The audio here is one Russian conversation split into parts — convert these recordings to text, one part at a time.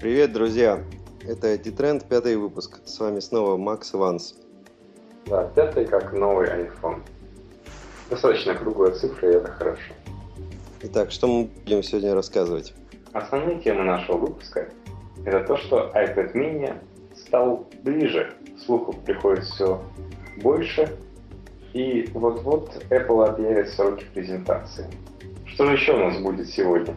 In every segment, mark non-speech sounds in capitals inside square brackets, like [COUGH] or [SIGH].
Привет, друзья! Это Титренд, пятый выпуск. С вами снова Макс Ванс. Да, пятый как новый iPhone. Достаточно круглая цифра, и это хорошо. Итак, что мы будем сегодня рассказывать? Основные темы нашего выпуска – это то, что iPad mini стал ближе, слуху приходит все больше, и вот-вот Apple объявит сроки презентации. Что же еще у нас будет сегодня?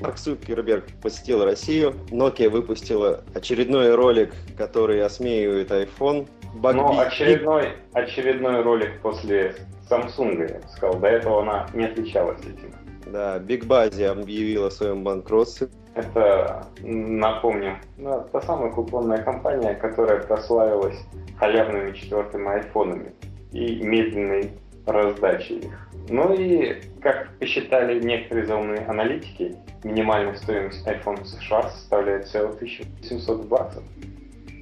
Марк Цукерберг посетил Россию, Nokia выпустила очередной ролик, который осмеивает iPhone. Баг Но очередной, очередной ролик после Samsung, я бы сказал. До этого она не отличалась этим. Да, Big Buzzy объявила о своем банкротстве. Это, напомню, ну, та самая купонная компания, которая прославилась халявными четвертыми айфонами и медленной раздачей их. Ну и, как посчитали некоторые заумные аналитики, минимальная стоимость iPhone в США составляет всего 1700 баксов.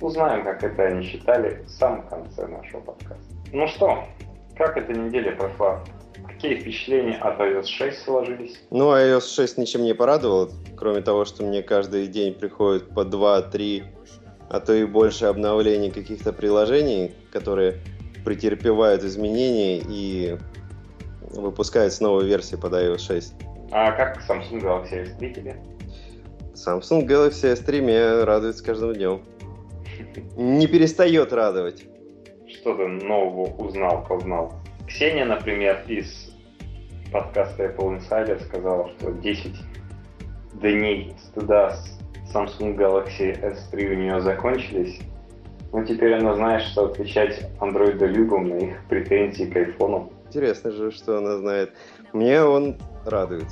Узнаем, как это они считали в самом конце нашего подкаста. Ну что, как эта неделя прошла? Какие впечатления от iOS 6 сложились? Ну, iOS 6 ничем не порадовал, кроме того, что мне каждый день приходит по 2-3, а то и больше обновлений каких-то приложений, которые претерпевают изменения и выпускают новую версию под iOS 6. А как Samsung Galaxy S3 тебе? Samsung Galaxy S3 меня радует с каждым днем. Не перестает радовать. Что ты нового узнал, познал? Ксения, например, из подкаста Apple Insider сказала, что 10 дней стыда с Samsung Galaxy S3 у нее закончились. Но теперь она знает, что отвечать андроидолюбам на их претензии к айфону. Интересно же, что она знает. Мне он радует.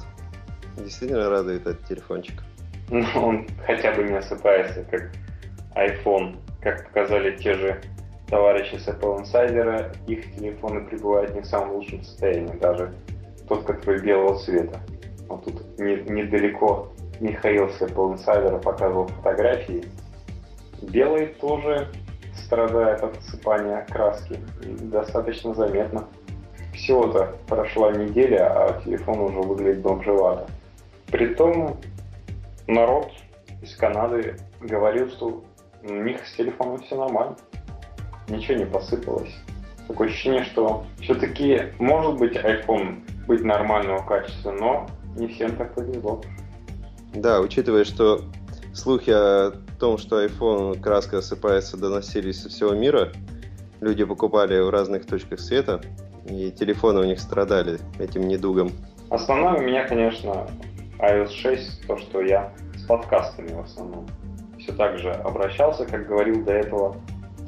Действительно радует этот телефончик. [LAUGHS] Ну, он хотя бы не осыпается, как iPhone. Как показали те же товарищи с Apple Insider, их телефоны пребывают не в самом лучшем состоянии. Даже тот, который белого цвета. Вот тут не, недалеко Михаил с Apple Insider показывал фотографии. Белый тоже страдает от осыпания краски. Достаточно заметно. Всего-то прошла неделя, а телефон уже выглядит бомжевато. Притом народ из Канады говорил, что у них с телефоном все нормально. Ничего не посыпалось. Такое ощущение, что все-таки может быть iPhone быть нормального качества, но не всем так повезло. Да, учитывая, что слухи о том, что iPhone краска осыпается, доносились со всего мира, люди покупали в разных точках света, и телефоны у них страдали этим недугом. Основное у меня, конечно, iOS 6, то, что я с подкастами в основном все так же обращался, как говорил до этого.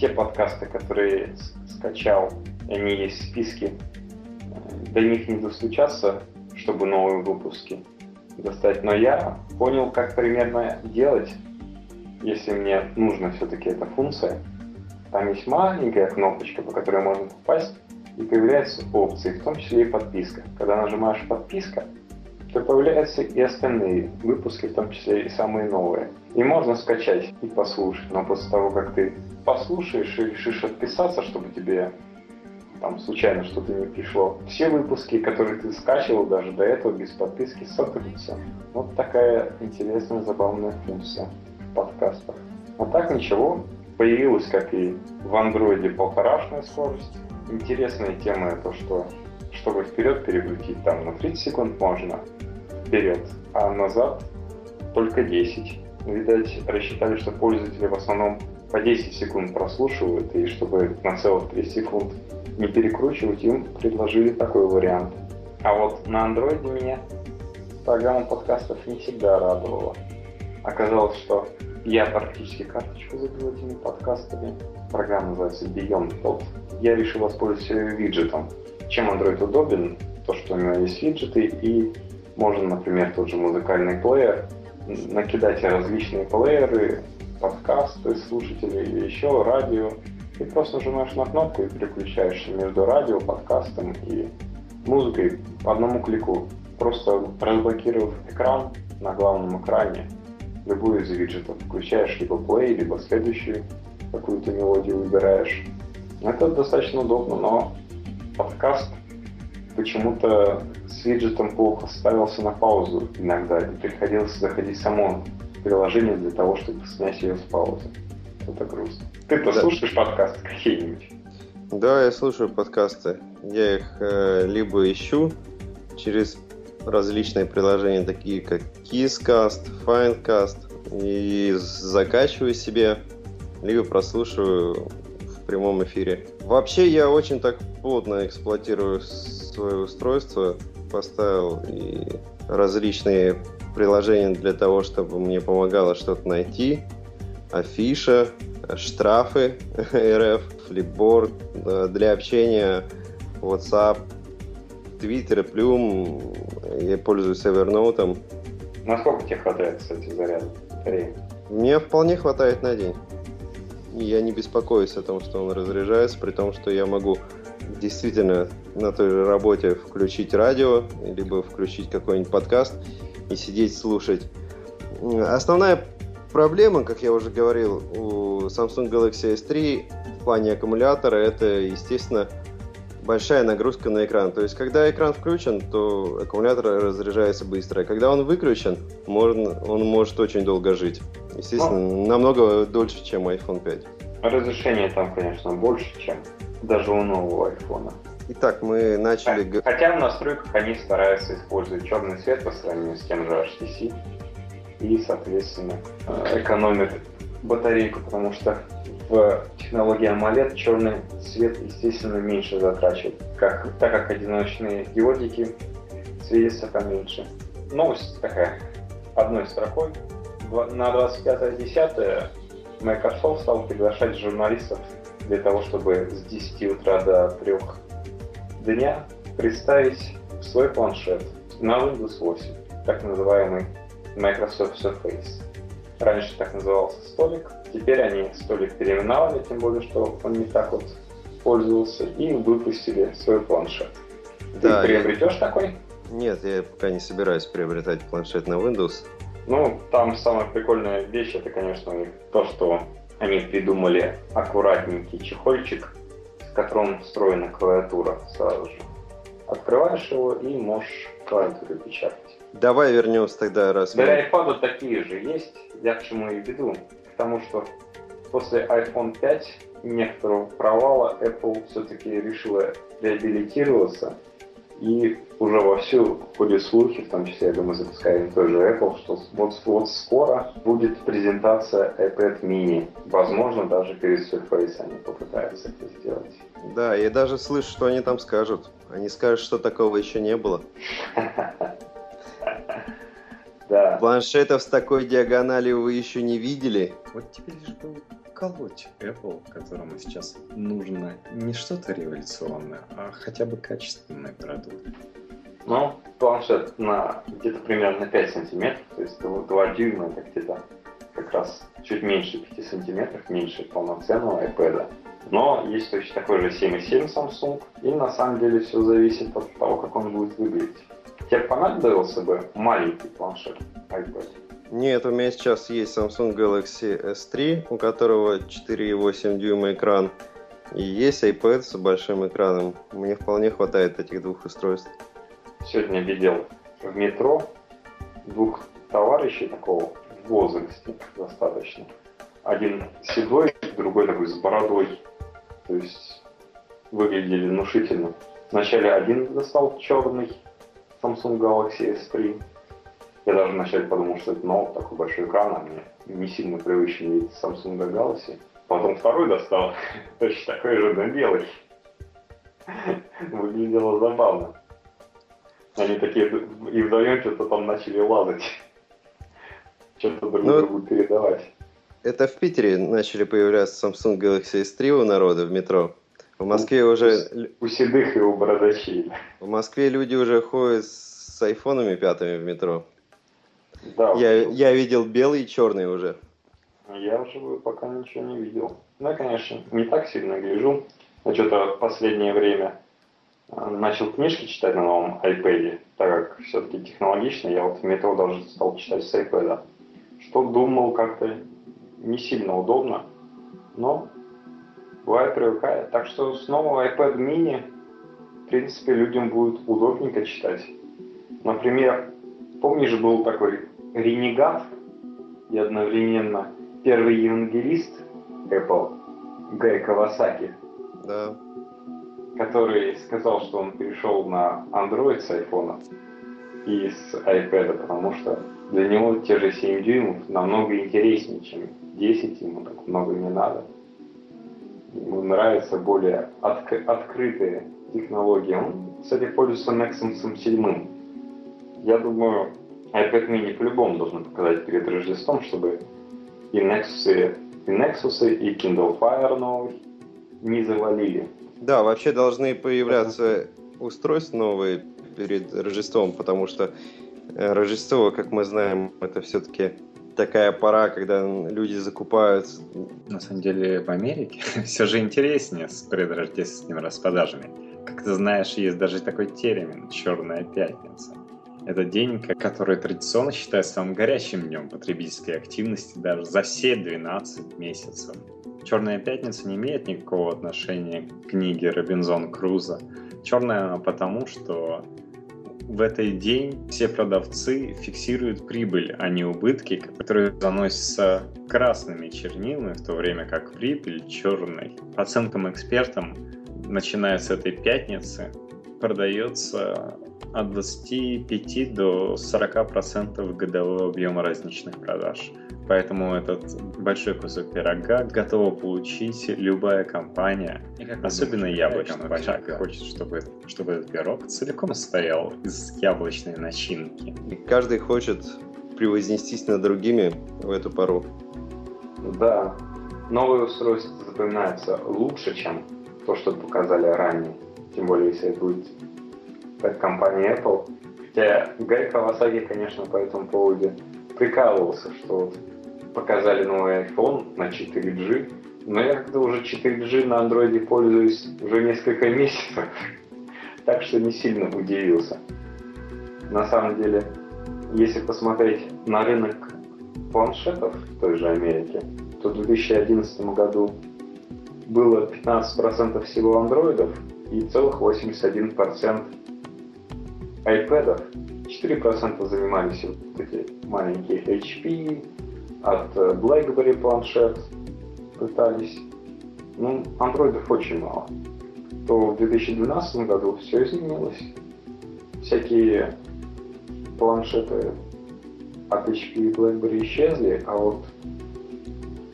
Те подкасты, которые скачал, они есть в списке, до них не достучаться, чтобы новые выпуски достать. Но я понял, как примерно делать, если мне нужна все-таки эта функция. Там есть маленькая кнопочка, по которой можно попасть и появляются опции, в том числе и подписка. Когда нажимаешь подписка, то появляются и остальные выпуски, в том числе и самые новые. И можно скачать и послушать, но после того, как ты послушаешь и решишь отписаться, чтобы тебе там случайно что-то не пришло, все выпуски, которые ты скачивал даже до этого без подписки, сотрутся. Вот такая интересная, забавная функция подкастах. А так ничего, появилась, как и в андроиде, полторашная скорость, интересная тема то, что чтобы вперед перекрутить, там на 30 секунд можно вперед, а назад только 10. Видать, рассчитали, что пользователи в основном по 10 секунд прослушивают, и чтобы на целых 3 секунд не перекручивать, им предложили такой вариант. А вот на андроиде меня программа подкастов не всегда радовала. Оказалось, что я практически карточку забил этими подкастами. Программа называется Beyond Pod я решил воспользоваться виджетом. Чем Android удобен? То, что у него есть виджеты и можно, например, тот же музыкальный плеер, накидать различные плееры, подкасты слушатели или еще радио, и просто нажимаешь на кнопку и переключаешься между радио, подкастом и музыкой по одному клику, просто разблокировав экран на главном экране, любую из виджетов, включаешь либо play, либо следующую какую-то мелодию выбираешь, это достаточно удобно, но подкаст почему-то с виджетом плохо ставился на паузу иногда, и приходилось заходить самому приложение для того, чтобы снять ее с паузы. Это грустно. Ты-то да. слушаешь подкасты какие-нибудь? Да, я слушаю подкасты. Я их э, либо ищу через различные приложения, такие как Kisscast, Findcast, и закачиваю себе, либо прослушиваю в прямом эфире. Вообще я очень так плотно эксплуатирую свое устройство, поставил и различные приложения для того, чтобы мне помогало что-то найти. Афиша, штрафы [LAUGHS] РФ, флипборд, э, для общения WhatsApp, Twitter, Plum, я пользуюсь Evernote. Насколько тебе хватает, кстати, заряда батареи? Мне вполне хватает на день. Я не беспокоюсь о том, что он разряжается, при том, что я могу действительно на той же работе включить радио, либо включить какой-нибудь подкаст и сидеть слушать. Основная проблема, как я уже говорил, у Samsung Galaxy S3 в плане аккумулятора, это, естественно, большая нагрузка на экран. То есть, когда экран включен, то аккумулятор разряжается быстро. А когда он выключен, можно, он может очень долго жить. Естественно, ну, намного дольше, чем iPhone 5. Разрешение там, конечно, больше, чем даже у нового iPhone. Итак, мы начали... Хотя в настройках они стараются использовать черный цвет по сравнению с тем же HTC. И, соответственно, э, экономят батарейку, потому что в технологии AMOLED черный цвет, естественно, меньше затрачивает, как, так как одиночные диодики светятся поменьше. Новость такая, одной строкой. На 25.10 Microsoft стал приглашать журналистов для того, чтобы с 10 утра до 3 дня представить свой планшет на Windows 8, так называемый Microsoft Surface. Раньше так назывался столик, теперь они столик переименовали, тем более, что он не так вот пользовался, и выпустили свой планшет. Ты да, приобретешь я... такой? Нет, я пока не собираюсь приобретать планшет на Windows. Ну, там самая прикольная вещь, это, конечно, то, что они придумали аккуратненький чехольчик, в котором встроена клавиатура сразу же. Открываешь его и можешь клавиатуру печатать. Давай вернемся тогда, раз Для iPad такие же есть, я к чему и веду. К тому, что после iPhone 5 некоторого провала Apple все-таки решила реабилитироваться и уже вовсю ходят слухи, в том числе, я думаю, запускаем той же Apple, что вот, вот скоро будет презентация iPad mini. Возможно, даже перед Surface они попытаются это сделать. Да, я даже слышу, что они там скажут. Они скажут, что такого еще не было. [LAUGHS] Да. Планшетов с такой диагональю вы еще не видели? Вот теперь же был колоть Apple, которому сейчас нужно не что-то революционное, а хотя бы качественный продукт. Ну, планшет на где-то примерно 5 сантиметров, то есть 2 дюйма, это где-то как раз чуть меньше 5 сантиметров, меньше полноценного iPad. Но есть точно такой же 7.7 Samsung, и на самом деле все зависит от того, как он будет выглядеть. Тебе понадобился бы маленький планшет iPad? Нет, у меня сейчас есть Samsung Galaxy S3, у которого 4,8 дюйма экран, и есть iPad с большим экраном. Мне вполне хватает этих двух устройств. Сегодня видел в метро двух товарищей такого в возрасте достаточно. Один седой, другой такой с бородой. То есть выглядели внушительно. Вначале один достал черный, Samsung Galaxy S3. Я даже вначале подумал, что это ноут, такой большой экран, а мне не сильно привычный вид Samsung Galaxy. Потом второй достал, [LAUGHS] точно такой же, но белый. [LAUGHS] Выглядело забавно. Они такие и вдвоем что-то там начали лазать. [LAUGHS] Что-то друг ну, другу передавать. Это в Питере начали появляться Samsung Galaxy S3 у народа в метро. В Москве у, уже... У седых и у бородачей. В Москве люди уже ходят с айфонами пятыми в метро. Да. Я, я видел белый и черный уже. Я уже пока ничего не видел. Ну, я, конечно, не так сильно гляжу. Я что-то в последнее время а, начал книжки читать на новом iPad, так как все-таки технологично. Я вот в метро даже стал читать с iPad. Что думал, как-то не сильно удобно. Но бывает привыкает. Так что снова iPad mini, в принципе, людям будет удобненько читать. Например, помнишь, был такой ренегат и одновременно первый евангелист Apple, Гай Кавасаки, Да. который сказал, что он перешел на Android с iPhone и с iPad, потому что для него те же 7 дюймов намного интереснее, чем 10, ему так много не надо. Ему нравятся более отк- открытые технологии. Он, кстати, пользуется Nexus 7. Я думаю, iPad mini по-любому должен показать перед Рождеством, чтобы и Nexus, и Nexus, и Kindle Fire новый не завалили. Да, вообще должны появляться устройства новые перед Рождеством, потому что э, Рождество, как мы знаем, это все-таки такая пора, когда люди закупают. На самом деле в Америке [LAUGHS] все же интереснее с предрождественскими распродажами. Как ты знаешь, есть даже такой термин «черная пятница». Это день, который традиционно считается самым горячим днем потребительской активности даже за все 12 месяцев. Черная пятница не имеет никакого отношения к книге Робинзон Круза. Черная она потому, что в этот день все продавцы фиксируют прибыль, а не убытки, которые заносятся красными чернилами, в то время как прибыль черной. По оценкам экспертам, начиная с этой пятницы, продается от 25 до 40 процентов годового объема розничных продаж. Поэтому этот большой кусок пирога готова получить любая компания, особенно яблочная компания, хочет, чтобы, чтобы этот пирог целиком состоял из яблочной начинки. И каждый хочет превознестись над другими в эту пору. Да, новые устройства запоминаются лучше, чем то, что показали ранее. Тем более, если это будет от компании Apple. Хотя Гай Кавасаки, конечно, по этому поводу прикалывался, что показали новый iPhone на 4G, но я как-то уже 4G на андроиде пользуюсь уже несколько месяцев, [LAUGHS] так что не сильно удивился. На самом деле, если посмотреть на рынок планшетов в той же Америке, то в 2011 году было 15% всего андроидов и целых 81% iPad 4% занимались вот эти маленькие HP, от BlackBerry планшет пытались. Ну, андроидов очень мало. То в 2012 году все изменилось. Всякие планшеты от HP и BlackBerry исчезли, а вот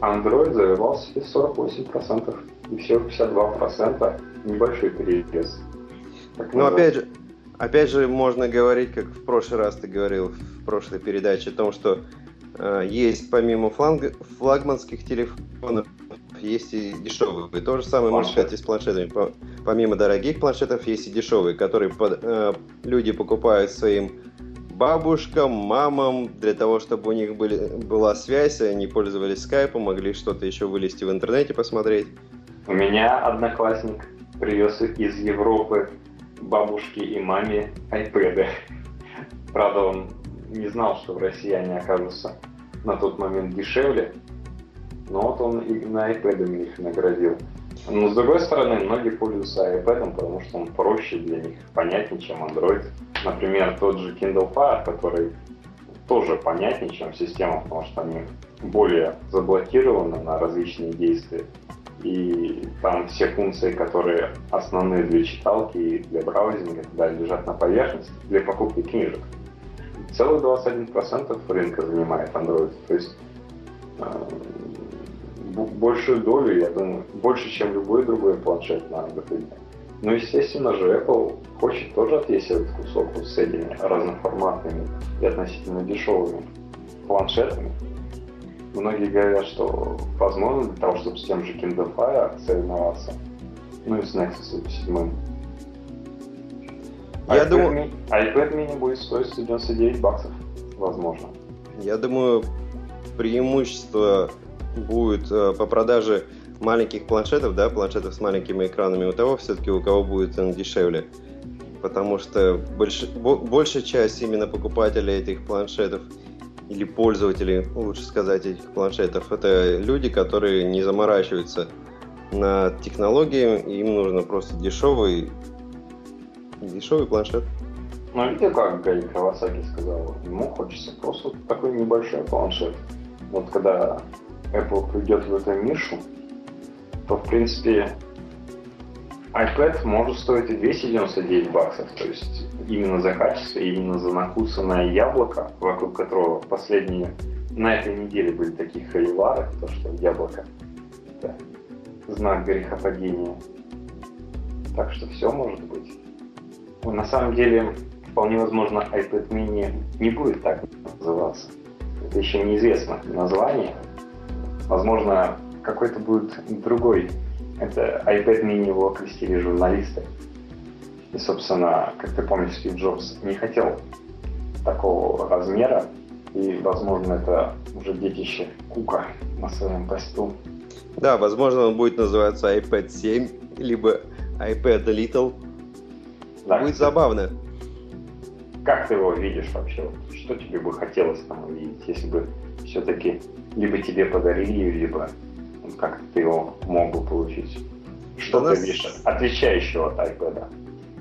Android завоевал себе 48% и всего 52% небольшой перевес. Но опять же, Опять же, можно говорить, как в прошлый раз ты говорил в прошлой передаче, о том, что э, есть помимо фланг, флагманских телефонов, есть и дешевые. И то же самое можно сказать и с планшетами. Помимо дорогих планшетов есть и дешевые, которые под, э, люди покупают своим бабушкам, мамам, для того, чтобы у них были, была связь, они пользовались скайпом, могли что-то еще вылезти в интернете посмотреть. У меня одноклассник привез из Европы бабушке и маме iPad. Правда, он не знал, что в России они окажутся на тот момент дешевле, но вот он именно iPad их наградил. Но с другой стороны, многие пользуются iPad, потому что он проще для них, понятнее, чем Android. Например, тот же Kindle Fire, который тоже понятнее, чем система, потому что они более заблокированы на различные действия и там все функции, которые основные для читалки и для браузинга, да, лежат на поверхности для покупки книжек. Целых 21% рынка занимает Android, то есть э, большую долю, я думаю, больше, чем любой другой планшет на Android. Ну, естественно же, Apple хочет тоже отвесить этот кусок вот с этими разноформатными и относительно дешевыми планшетами, Многие говорят, что возможно для того, чтобы с тем же Kindle Fire соревноваться, ну и с Nexus 7. Я iPad думаю... Mini, iPad mini будет стоить 199 баксов, возможно. Я думаю, преимущество будет э, по продаже маленьких планшетов, да, планшетов с маленькими экранами, у того все-таки, у кого будет он дешевле. Потому что больш... большая часть именно покупателей этих планшетов или пользователи, лучше сказать, этих планшетов, это люди, которые не заморачиваются на технологии, им нужно просто дешевый, дешевый планшет. Ну, видите, как Гай Кавасаки сказал, ему хочется просто такой небольшой планшет. вот когда Apple придет в эту нишу, то, в принципе, iPad может стоить и 299 баксов. То есть именно за качество, именно за накусанное яблоко, вокруг которого последние на этой неделе были такие холивары, то что яблоко – это знак грехопадения. Так что все может быть. На самом деле, вполне возможно, iPad mini не будет так называться. Это еще неизвестно название. Возможно, какой-то будет другой. Это iPad mini его окрестили журналисты. И, собственно, как ты помнишь, Стив Джобс не хотел такого размера, и, возможно, это уже детище Кука на своем посту. Да, возможно, он будет называться iPad 7, либо iPad Little. Да, будет забавно. Как ты его видишь вообще? Что тебе бы хотелось там увидеть, если бы все-таки либо тебе подарили, либо как ты его мог бы получить? Что да ты нас... видишь отличающего от iPad?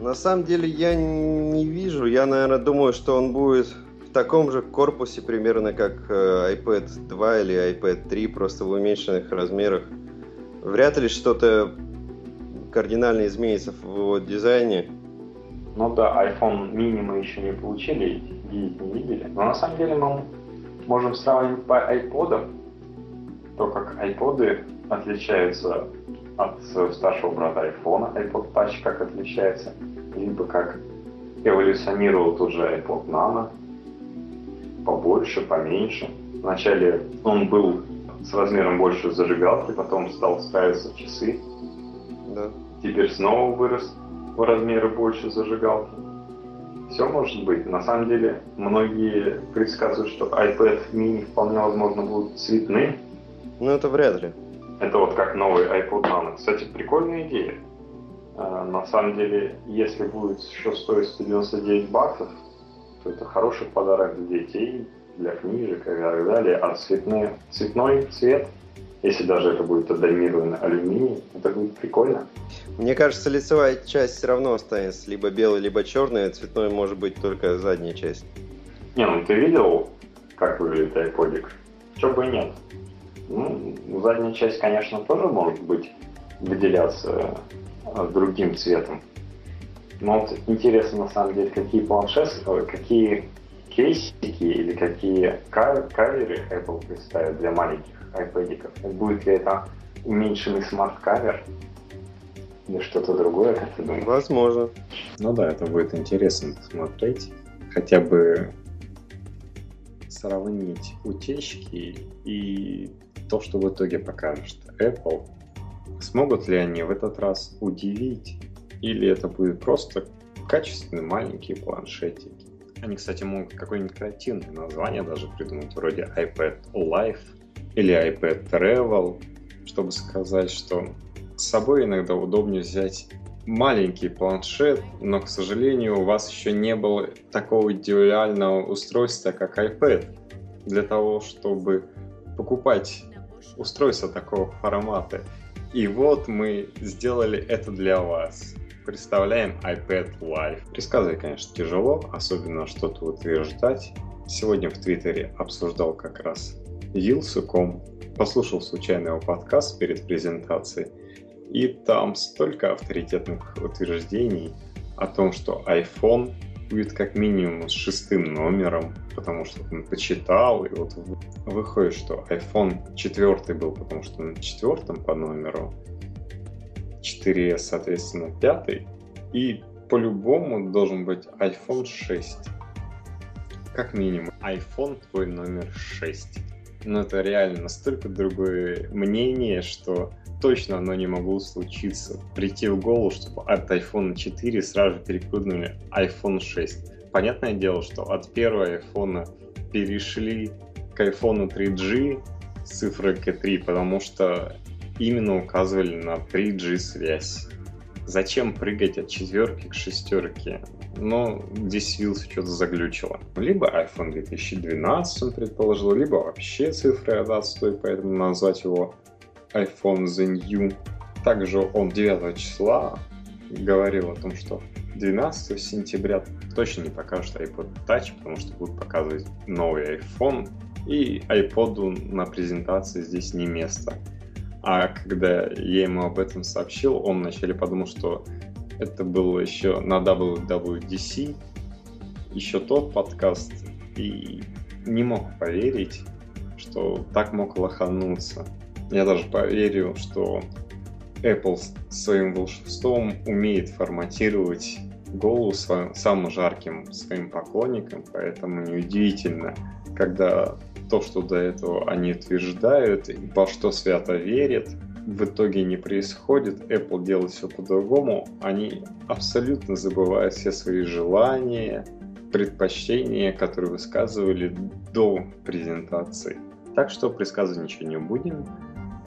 На самом деле я не вижу. Я, наверное, думаю, что он будет в таком же корпусе примерно как э, iPad 2 или iPad 3, просто в уменьшенных размерах. Вряд ли что-то кардинально изменится в его дизайне. Ну да, iPhone mini мы еще не получили, видеть не видели. Но на самом деле мы можем сравнить по iPod, то как iPod отличаются от старшего брата iPhone, iPod Touch как отличается, либо как эволюционировал тот же iPod Nano, побольше, поменьше. Вначале он был с размером больше зажигалки, потом стал ставиться часы. Да. Теперь снова вырос в размеры больше зажигалки. Все может быть. На самом деле, многие предсказывают, что iPad mini вполне возможно будет цветным. Ну, это вряд ли. Это вот как новый iPod Nano. Кстати, прикольная идея. А, на самом деле, если будет еще стоить 199 баксов, то это хороший подарок для детей, для книжек и так далее. А цветной, цветной цвет, если даже это будет адомированный алюминий, это будет прикольно. Мне кажется, лицевая часть все равно останется либо белой, либо черной, а цветной может быть только задняя часть. Не, ну ты видел, как выглядит айподик? Чего бы и нет. Ну, задняя часть, конечно, тоже может быть выделяться э, другим цветом. Но вот интересно, на самом деле, какие планшеты, э, какие кейсики или какие cover ы Apple представит для маленьких iPad. Будет ли это уменьшенный smart cover или что-то другое, как ты думаешь? Возможно. Ну да, это будет интересно посмотреть. Хотя бы сравнить утечки и то, что в итоге покажет Apple, смогут ли они в этот раз удивить, или это будет просто качественные маленькие планшетики. Они, кстати, могут какое-нибудь креативное название даже придумать, вроде iPad Life или iPad Travel, чтобы сказать, что с собой иногда удобнее взять маленький планшет, но, к сожалению, у вас еще не было такого идеального устройства, как iPad, для того, чтобы покупать устройство такого формата. И вот мы сделали это для вас. Представляем iPad Live. Предсказывать, конечно, тяжело, особенно что-то утверждать. Сегодня в Твиттере обсуждал как раз Вилсуком, послушал случайно его подкаст перед презентацией, и там столько авторитетных утверждений о том, что iPhone будет как минимум с шестым номером, потому что он почитал, и вот выходит, что iPhone 4 был, потому что на четвертом по номеру, 4S, соответственно, пятый, и по-любому должен быть iPhone 6. Как минимум, iPhone твой номер 6. Но это реально настолько другое мнение, что точно оно не могло случиться. Прийти в голову, чтобы от iPhone 4 сразу перепрыгнули iPhone 6. Понятное дело, что от первого iPhone перешли к iPhone 3G с цифрой K3, потому что именно указывали на 3G связь. Зачем прыгать от четверки к шестерке? Но здесь Вилс что-то заглючило. Либо iPhone 2012 он предположил, либо вообще цифры отстой, поэтому назвать его iPhone The New. Также он 9 числа говорил о том, что 12 сентября точно не покажут iPod Touch, потому что будут показывать новый iPhone И iPod на презентации здесь не место. А когда я ему об этом сообщил, он вначале подумал, что это было еще на WWDC, еще тот подкаст, и не мог поверить, что так мог лохануться. Я даже поверил, что Apple своим волшебством умеет форматировать голову своим, самым жарким своим поклонникам, поэтому неудивительно, когда то, что до этого они утверждают, во что свято верят, в итоге не происходит, Apple делает все по-другому, они абсолютно забывают все свои желания, предпочтения, которые высказывали до презентации. Так что предсказывать ничего не будем.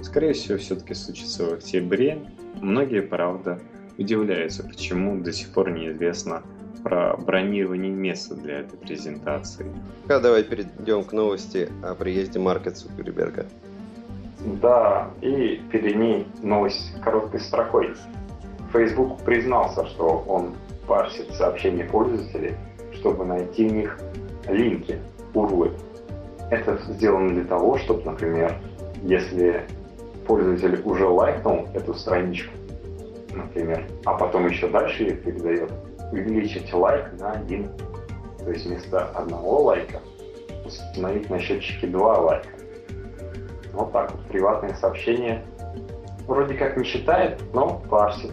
Скорее всего, все-таки случится в октябре. Многие, правда, удивляются, почему до сих пор неизвестно про бронирование места для этой презентации. А давай перейдем к новости о приезде Марка Цукерберга. Да, и перед ней новость короткой строкой. Facebook признался, что он парсит сообщения пользователей, чтобы найти в них линки, урлы. Это сделано для того, чтобы, например, если пользователь уже лайкнул эту страничку, например, а потом еще дальше ее передает, увеличить лайк на один. То есть вместо одного лайка установить на счетчике два лайка. Вот так вот приватные сообщения вроде как не считает, но парсит.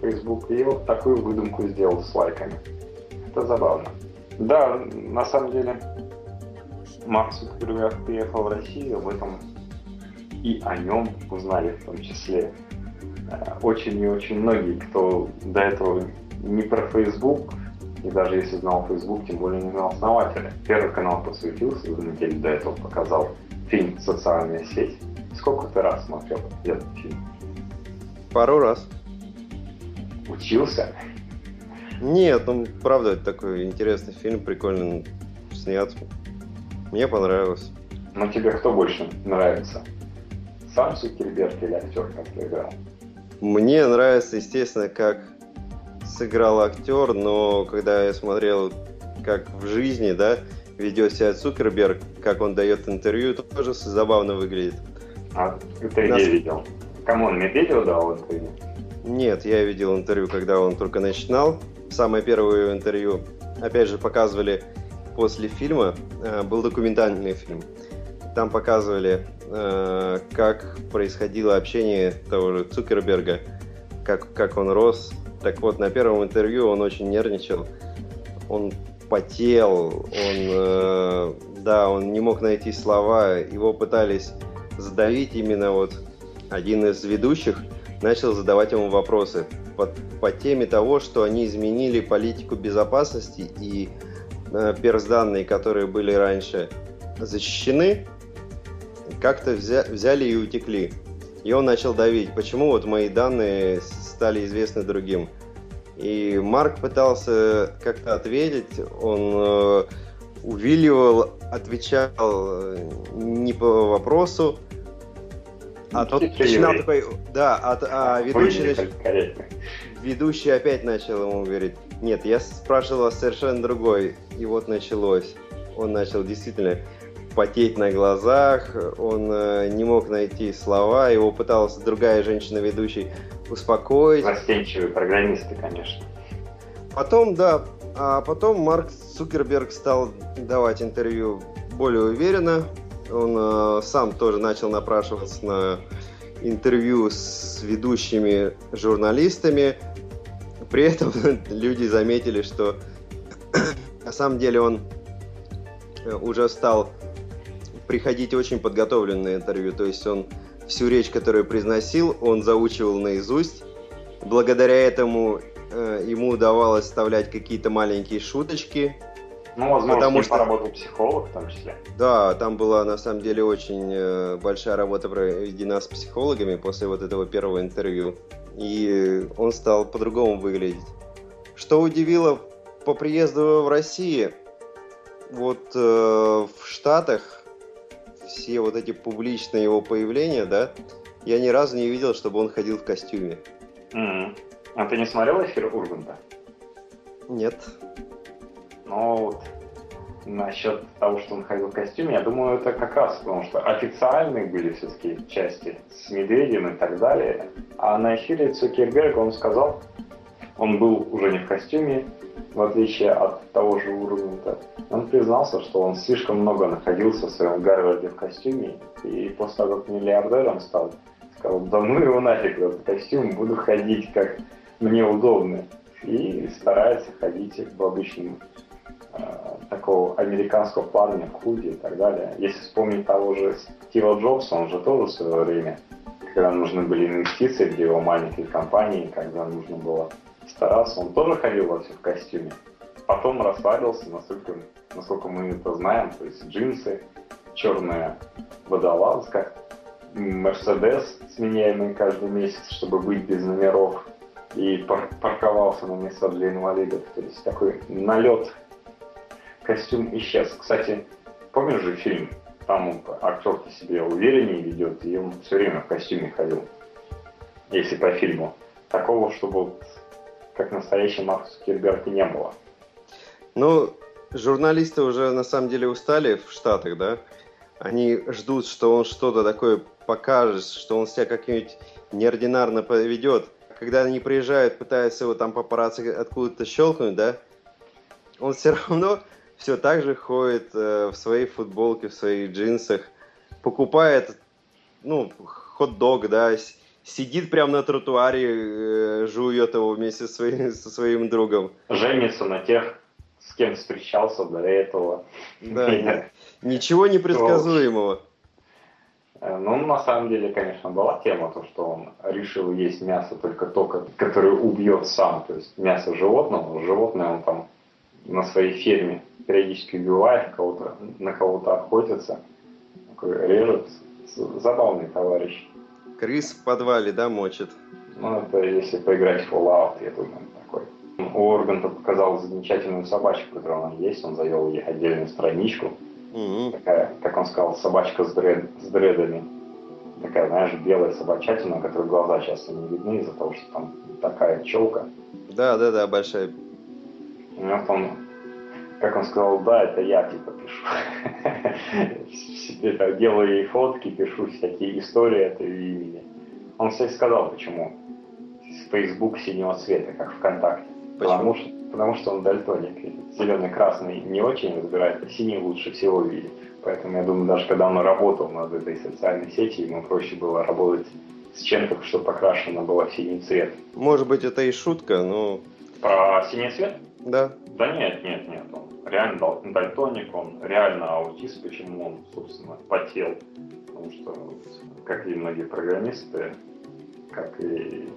Facebook и вот такую выдумку сделал с лайками. Это забавно. Да, на самом деле, Марк Цукерберг приехал в Россию, об этом и о нем узнали в том числе э, очень и очень многие, кто до этого не про Facebook, и даже если знал Facebook, тем более не знал основателя. Первый канал посвятился, за неделю до этого показал фильм «Социальная сеть». Сколько ты раз смотрел этот фильм? Пару раз. Учился? Нет, ну правда, это такой интересный фильм, прикольно снят. Мне понравилось. Но тебе кто больше нравится? Сам Цукерберг или актер, как ты играл? Мне нравится, естественно, как сыграл актер, но когда я смотрел, как в жизни, да, ведет себя Цукерберг, как он дает интервью, это тоже забавно выглядит. А ты Нас... где видел? Кому он Медведев дал интервью? Нет, я видел интервью, когда он только начинал. Самое первое интервью, опять же, показывали после фильма, э, был документальный фильм. Там показывали, э, как происходило общение того же Цукерберга, как, как он рос. Так вот, на первом интервью он очень нервничал. Он потел, он, э, да, он не мог найти слова, его пытались задавить именно вот один из ведущих начал задавать ему вопросы по, по теме того, что они изменили политику безопасности и э, персданные, которые были раньше защищены, как-то взя, взяли и утекли. И он начал давить, почему вот мои данные стали известны другим. И Марк пытался как-то ответить, он э, увиливал, отвечал э, не по вопросу, а тот начинал такой, да, а, а ведущий, нач... ведущий опять начал ему говорить, нет, я спрашивал совершенно другой, и вот началось. Он начал действительно потеть на глазах, он э, не мог найти слова, его пыталась другая женщина-ведущий успокоить. Застенчивые программисты, конечно. Потом, да, а потом Марк Цукерберг стал давать интервью более уверенно. Он э, сам тоже начал напрашиваться на интервью с ведущими журналистами. При этом [LAUGHS] люди заметили, что [COUGHS] на самом деле он э, уже стал приходить очень подготовленное интервью. То есть он всю речь, которую произносил, он заучивал наизусть. Благодаря этому э, ему удавалось вставлять какие-то маленькие шуточки. Ну, возможно, потому что поработал психолог в том числе. Да, там была на самом деле очень э, большая работа проведена с психологами после вот этого первого интервью. И он стал по-другому выглядеть. Что удивило по приезду в Россию, вот э, в Штатах все вот эти публичные его появления, да, я ни разу не видел, чтобы он ходил в костюме. Mm-hmm. А ты не смотрел эфир Урганта? Нет. Ну, вот, насчет того, что он ходил в костюме, я думаю, это как раз потому, что официальные были все-таки части с медведем и так далее. А на эфире Цукерберг он сказал, он был уже не в костюме, в отличие от того же Урганта. Он признался, что он слишком много находился в своем Гарварде в костюме, и после того, как миллиардером стал, сказал, да ну его нафиг этот костюм, буду ходить как мне удобно. И старается ходить в обычном э, такого американского парня в и так далее. Если вспомнить того же Стива Джобса, он же тоже в свое время, когда нужны были инвестиции для его маленькой компании, когда нужно было старался, он тоже ходил во всем в костюме. Потом расслабился, насколько, насколько мы это знаем, то есть джинсы, черная водолазка, Мерседес, сменяемый каждый месяц, чтобы быть без номеров, и пар парковался на места для инвалидов. То есть такой налет костюм исчез. Кстати, помнишь же фильм? Там актер-то себе увереннее ведет, и он все время в костюме ходил. Если по фильму. Такого, чтобы как настоящий Марк Цукерберг не было. Ну, журналисты уже на самом деле устали в Штатах, да? Они ждут, что он что-то такое покажет, что он себя как-нибудь неординарно поведет. Когда они приезжают, пытаются его там папарацци откуда-то щелкнуть, да, он все равно все так же ходит э, в своей футболке, в своих джинсах, покупает, ну, хот-дог, да, сидит прямо на тротуаре, э, жует его вместе со своим, со своим другом. Женится на тех, с кем встречался до этого. Да, ничего непредсказуемого. Э, ну, на самом деле, конечно, была тема, то, что он решил есть мясо только то, которое убьет сам, то есть мясо животного. Животное он там на своей ферме периодически убивает кого-то, на кого-то охотится, режет. Забавный товарищ. Крыс в подвале, да, мочит? Ну, это если поиграть в Fallout, я думаю, такой. У Органта показал замечательную собачку, которая у нас есть, он завел ей отдельную страничку, Mm-hmm. Такая, как он сказал, собачка с, дред, с дредами. Такая, знаешь, белая собачатина, у которой глаза часто не видны из-за того, что там такая челка. Да, да, да, большая. У него там, как он сказал, да, это я типа пишу. [LAUGHS] это делаю ей фотки, пишу всякие истории от ее имени. Он, кстати, сказал, почему. Facebook синего цвета, как ВКонтакте. Потому что потому что он дальтоник. Зеленый, красный не очень разбирает, а синий лучше всего видит. Поэтому я думаю, даже когда он работал над этой социальной сетью, ему проще было работать с чем-то, что покрашено было в синий цвет. Может быть, это и шутка, но... Про синий цвет? Да. Да нет, нет, нет. Он реально дальтоник, он реально аутист, почему он, собственно, потел. Потому что, как и многие программисты, как и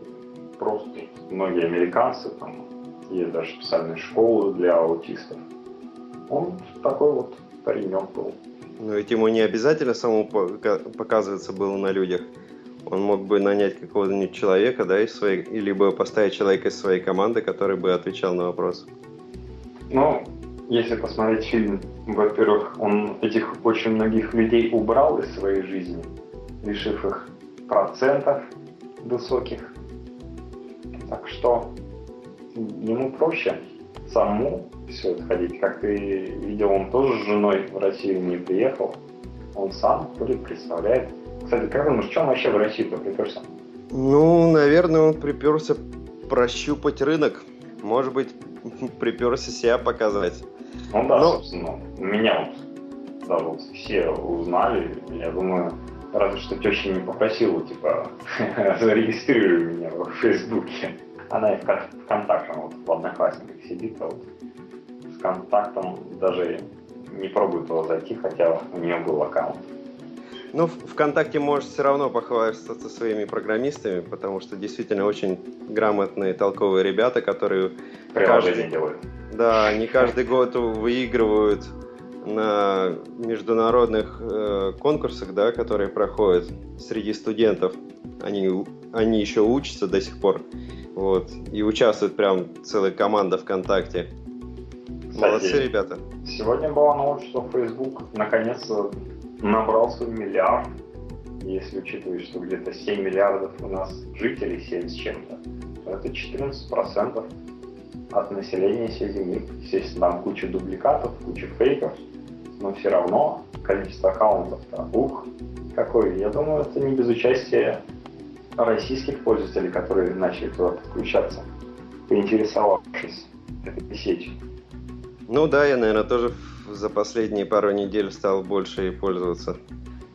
просто многие американцы, там, есть даже специальные школы для аутистов. Он такой вот паренек был. Но ведь ему не обязательно самому показываться было на людях. Он мог бы нанять какого-нибудь человека, да, из своей, либо поставить человека из своей команды, который бы отвечал на вопрос. Ну, если посмотреть фильм, во-первых, он этих очень многих людей убрал из своей жизни, лишив их процентов высоких. Так что ему проще самому все это ходить. Как ты видел, он тоже с женой в Россию не приехал. Он сам будет, представляет. Кстати, как думаешь, что он вообще в Россию-то приперся? Ну, наверное, он приперся прощупать рынок. Может быть, [LAUGHS] приперся себя показать. Ну да, Но... собственно, меня вот даже вот все узнали. Я думаю, разве что теща не попросила, типа, [LAUGHS] зарегистрируй меня в Фейсбуке. Она и в ВКонтакте, вот в Одноклассниках сидит, а вот с контактом даже не пробует его зайти, хотя у нее был аккаунт. Ну, ВКонтакте можешь все равно похвастаться своими программистами, потому что действительно очень грамотные, толковые ребята, которые... Приложение каждый, делают. Да, они каждый год выигрывают на международных э, конкурсах, да, которые проходят среди студентов. Они, они еще учатся до сих пор. Вот. И участвует прям целая команда ВКонтакте. Кстати, Молодцы ребята. Сегодня была новость, что Facebook наконец набрал свой миллиард. Если учитывать, что где-то 7 миллиардов у нас жителей, 7 с чем-то, то это 14% от населения всей Земли. Естественно, там куча дубликатов, куча фейков, но все равно количество аккаунтов-то, ух, какой. Я думаю, это не без участия российских пользователей, которые начали туда подключаться, поинтересовавшись этой сетью. Ну да, я, наверное, тоже за последние пару недель стал больше и пользоваться.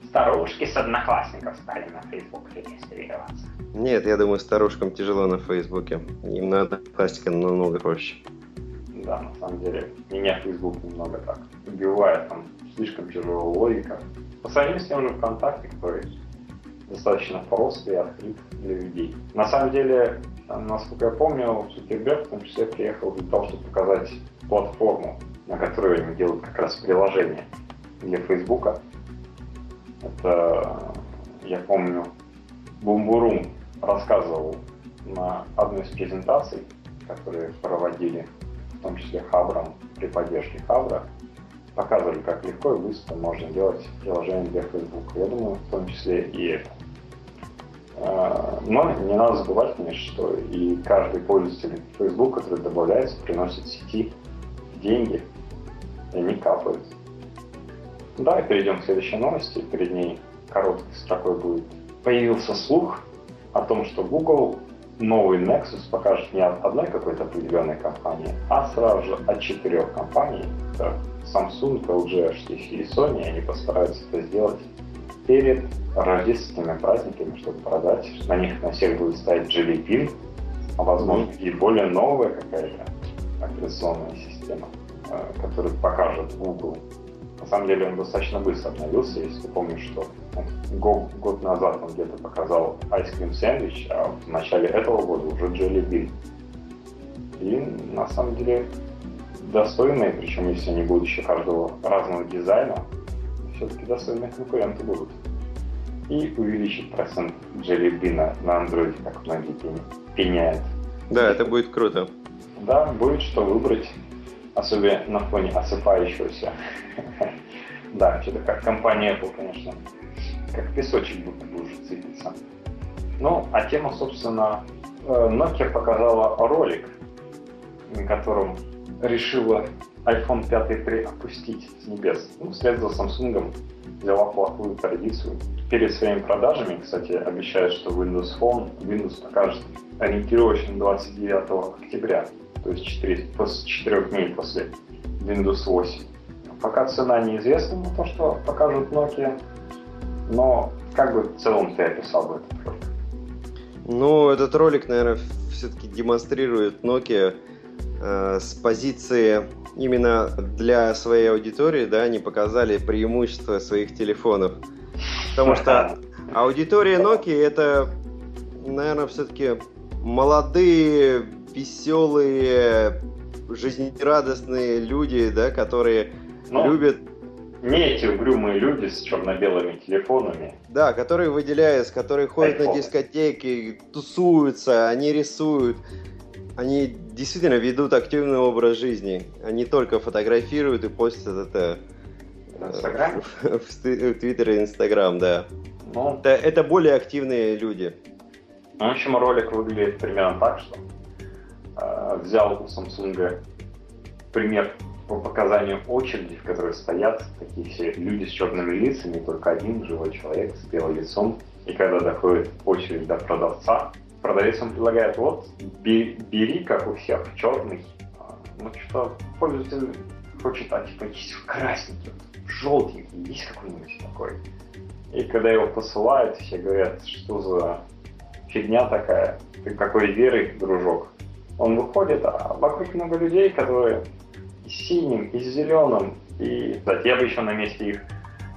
Старушки с одноклассников стали на Facebook регистрироваться. Нет, я думаю, старушкам тяжело на Фейсбуке. Им надо пластика намного проще. Да, на самом деле, меня Facebook немного так убивает, там слишком тяжелая логика. По сравнению с тем же ВКонтакте, который достаточно прост и открыт для людей. На самом деле, насколько я помню, Цукерберг в том числе приехал для того, чтобы показать платформу, на которой они делают как раз приложение для Фейсбука. Это, я помню, Бумбурум рассказывал на одной из презентаций, которые проводили, в том числе Хабром, при поддержке Хабра, показывали, как легко и быстро можно делать приложение для Facebook. Я думаю, в том числе и это. А, но не надо забывать, конечно, что и каждый пользователь Facebook, который добавляется, приносит сети деньги, и они капают. Давай перейдем к следующей новости. Перед ней короткой строкой будет. Появился слух о том, что Google новый Nexus покажет не от одной какой-то определенной компании, а сразу же от четырех компаний. Это Samsung, LG, HTC и Sony. Они постараются это сделать перед рождественскими праздниками, чтобы продать. На них на всех будет стоять Jelly Bean, а возможно и более новая какая-то операционная система, э, которая покажет Google на самом деле он достаточно быстро обновился, если ты помнишь, что год, год назад он где-то показал Ice Cream Sandwich, а в начале этого года уже Jelly Bean. И на самом деле достойные, причем если они будут еще каждого разного дизайна, все-таки достойные конкуренты будут. И увеличить процент Jelly Bean на Android, как многие пеняют. Да, это будет круто. Да, будет что выбрать особенно на фоне осыпающегося. [LAUGHS] Да, что-то как компания Apple, конечно, как песочек будто бы уже сыпется. Ну, а тема, собственно, э, Nokia показала ролик, на котором решила iPhone 5 приопустить с небес. Ну, вслед за Samsung взяла плохую традицию. Перед своими продажами, кстати, обещают, что Windows Phone Windows покажет ориентировочно 29 октября то есть 4, после 4 дней после Windows 8. Пока цена неизвестна на то, что покажут Nokia, но как бы в целом ты описал бы этот ролик? Ну, этот ролик, наверное, все-таки демонстрирует Nokia э, с позиции именно для своей аудитории, да, они показали преимущества своих телефонов. Потому что аудитория Nokia это, наверное, все-таки молодые веселые, жизнерадостные люди, да, которые Но ну, любят... Не эти угрюмые люди с черно-белыми телефонами. Да, которые выделяются, которые ходят iPhone. на дискотеки, тусуются, они рисуют. Они действительно ведут активный образ жизни. Они только фотографируют и постят это Инстаграм? в, [LAUGHS] в Твиттер и Инстаграм, да. Ну, это, это более активные люди. Ну, в общем, ролик выглядит примерно так, что Э, взял у Samsung пример по показанию очереди, в которой стоят такие все люди с черными лицами, только один живой человек с белым лицом. И когда доходит очередь до продавца, продавец он предлагает, вот, бери, как у всех, черный. А, ну что, пользователь хочет, а типа есть в красненький, желтенький, есть какой-нибудь такой. И когда его посылают, все говорят, что за фигня такая, ты какой веры, дружок. Он выходит, а вокруг много людей, которые и синим, и зеленым, и... Кстати, я бы еще на месте их,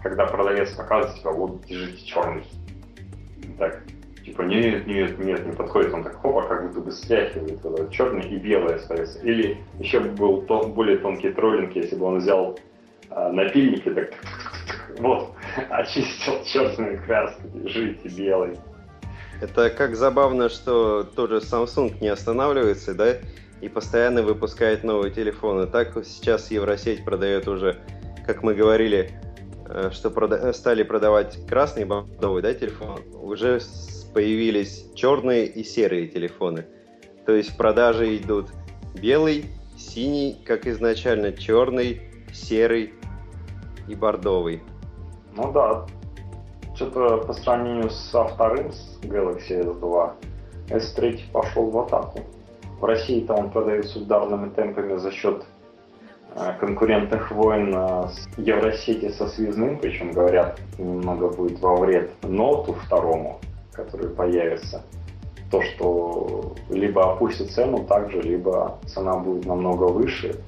когда продавец показывает, типа, вот, держите черный. Так, типа, нет, нет, нет, не подходит, он так, хопа, как будто бы стряхивает вот, черный и белый остается. Или еще был тон, более тонкий троллинг, если бы он взял а, напильник и так, вот, [LAUGHS] очистил черные краски, держите белый. Это как забавно, что тоже Samsung не останавливается, да, и постоянно выпускает новые телефоны. Так сейчас Евросеть продает уже, как мы говорили, э, что прода- стали продавать красный бордовый, да, телефон, уже появились черные и серые телефоны. То есть в продаже идут белый, синий, как изначально, черный, серый и бордовый. Ну да, что-то по сравнению со вторым, с Galaxy S2, S3 пошел в атаку. В России-то он продается ударными темпами за счет э, конкурентных войн э, с Евросети со связным, причем говорят, немного будет во вред ноту второму, который появится. То, что либо опустит цену также, либо цена будет намного выше,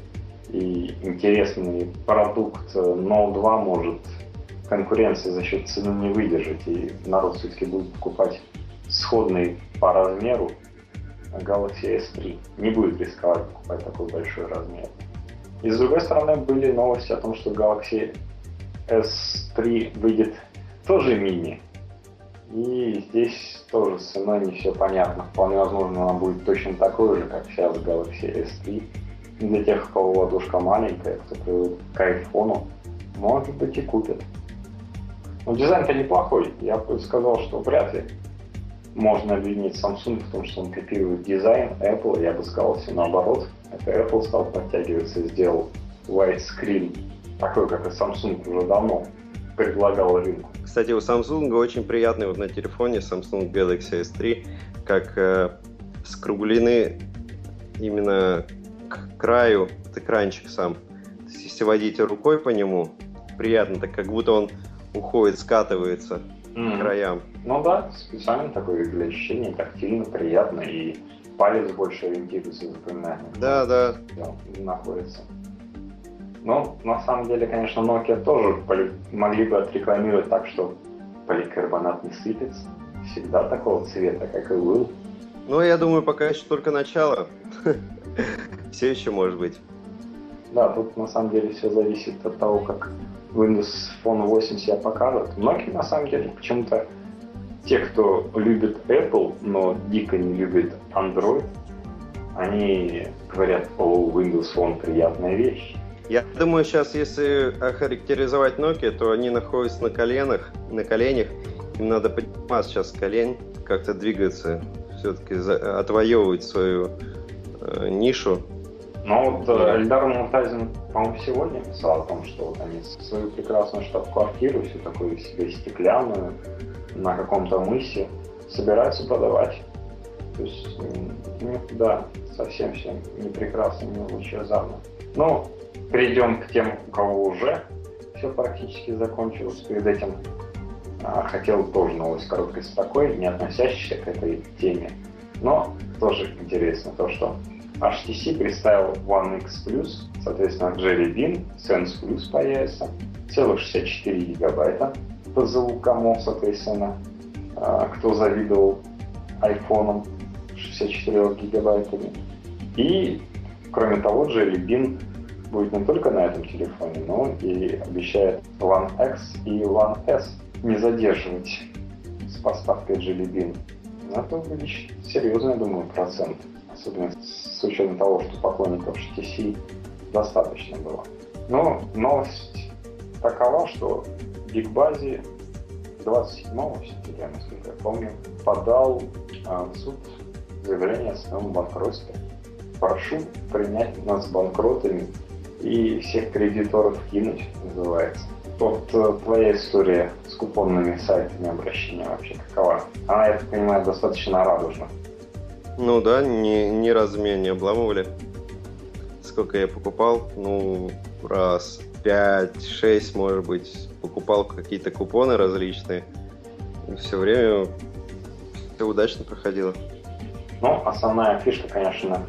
и интересный продукт Note 2 может конкуренции за счет цены не выдержать, и народ все-таки будет покупать сходный по размеру Galaxy S3. Не будет рисковать покупать такой большой размер. И с другой стороны были новости о том, что Galaxy S3 выйдет тоже мини. И здесь тоже с ценой не все понятно. Вполне возможно, она будет точно такой же, как сейчас Galaxy S3. Для тех, у кого ладошка маленькая, кто привык к айфону, может быть и купят. Но дизайн-то неплохой. Я бы сказал, что вряд ли можно обвинить Samsung в том, что он копирует дизайн Apple. Я бы сказал все наоборот. Это Apple стал подтягиваться и сделал widescreen, такой, как и Samsung уже давно предлагал рынку. Кстати, у Samsung очень приятный вот на телефоне Samsung Galaxy S3, как э, скруглены именно к краю вот экранчик сам. Если водить рукой по нему, приятно, так как будто он уходит, скатывается mm. к краям. Ну да, специально такое для ощущения, тактильно, приятно, и палец больше ориентируется, запоминает. Да, да. Находится. Ну, на самом деле, конечно, Nokia тоже могли бы отрекламировать так, что поликарбонат не сыпется. Всегда такого цвета, как и был. Ну, я думаю, пока еще только начало. [LAUGHS] Все еще может быть. Да, тут на самом деле все зависит от того, как Windows Phone 8 себя покажет. Многие на самом деле почему-то те, кто любит Apple, но дико не любит Android, они говорят, о, Windows Phone приятная вещь. Я думаю, сейчас, если охарактеризовать Nokia, то они находятся на коленах, на коленях. Им надо подниматься сейчас колен, как-то двигаться, все-таки отвоевывать свою э, нишу но вот э, Эльдар Муртазин, по-моему, сегодня писал о том, что вот они свою прекрасную штаб-квартиру, всю такую себе стеклянную, на каком-то мысе, собираются продавать. То есть, ну, да, совсем все не прекрасно, не лучезарно. Ну, перейдем к тем, у кого уже все практически закончилось. Перед этим а, хотел тоже новость короткой с такой, не относящейся к этой теме. Но тоже интересно то, что HTC представил One X Plus, соответственно, Jelly Bean, Sense Plus появится, целых 64 гигабайта по звукам, соответственно, а, кто завидовал айфоном 64 гигабайтами. И, кроме того, Jelly Bean будет не только на этом телефоне, но и обещает One X и One S не задерживать с поставкой Jelly Bean. Это увеличит серьезный, я думаю, процент особенно с учетом того, что поклонников HTC достаточно было. Но новость такова, что Big Bazi 27 сентября, насколько я помню, подал а, в суд заявление о своем банкротстве. Прошу принять нас банкротами и всех кредиторов кинуть, называется. Вот э, твоя история с купонными сайтами обращения вообще какова? Она, я так понимаю, достаточно радужна. Ну да, ни, ни разу меня не обламывали. Сколько я покупал? Ну, раз, пять, шесть, может быть. Покупал какие-то купоны различные. И все время все удачно проходило. Ну, основная фишка, конечно,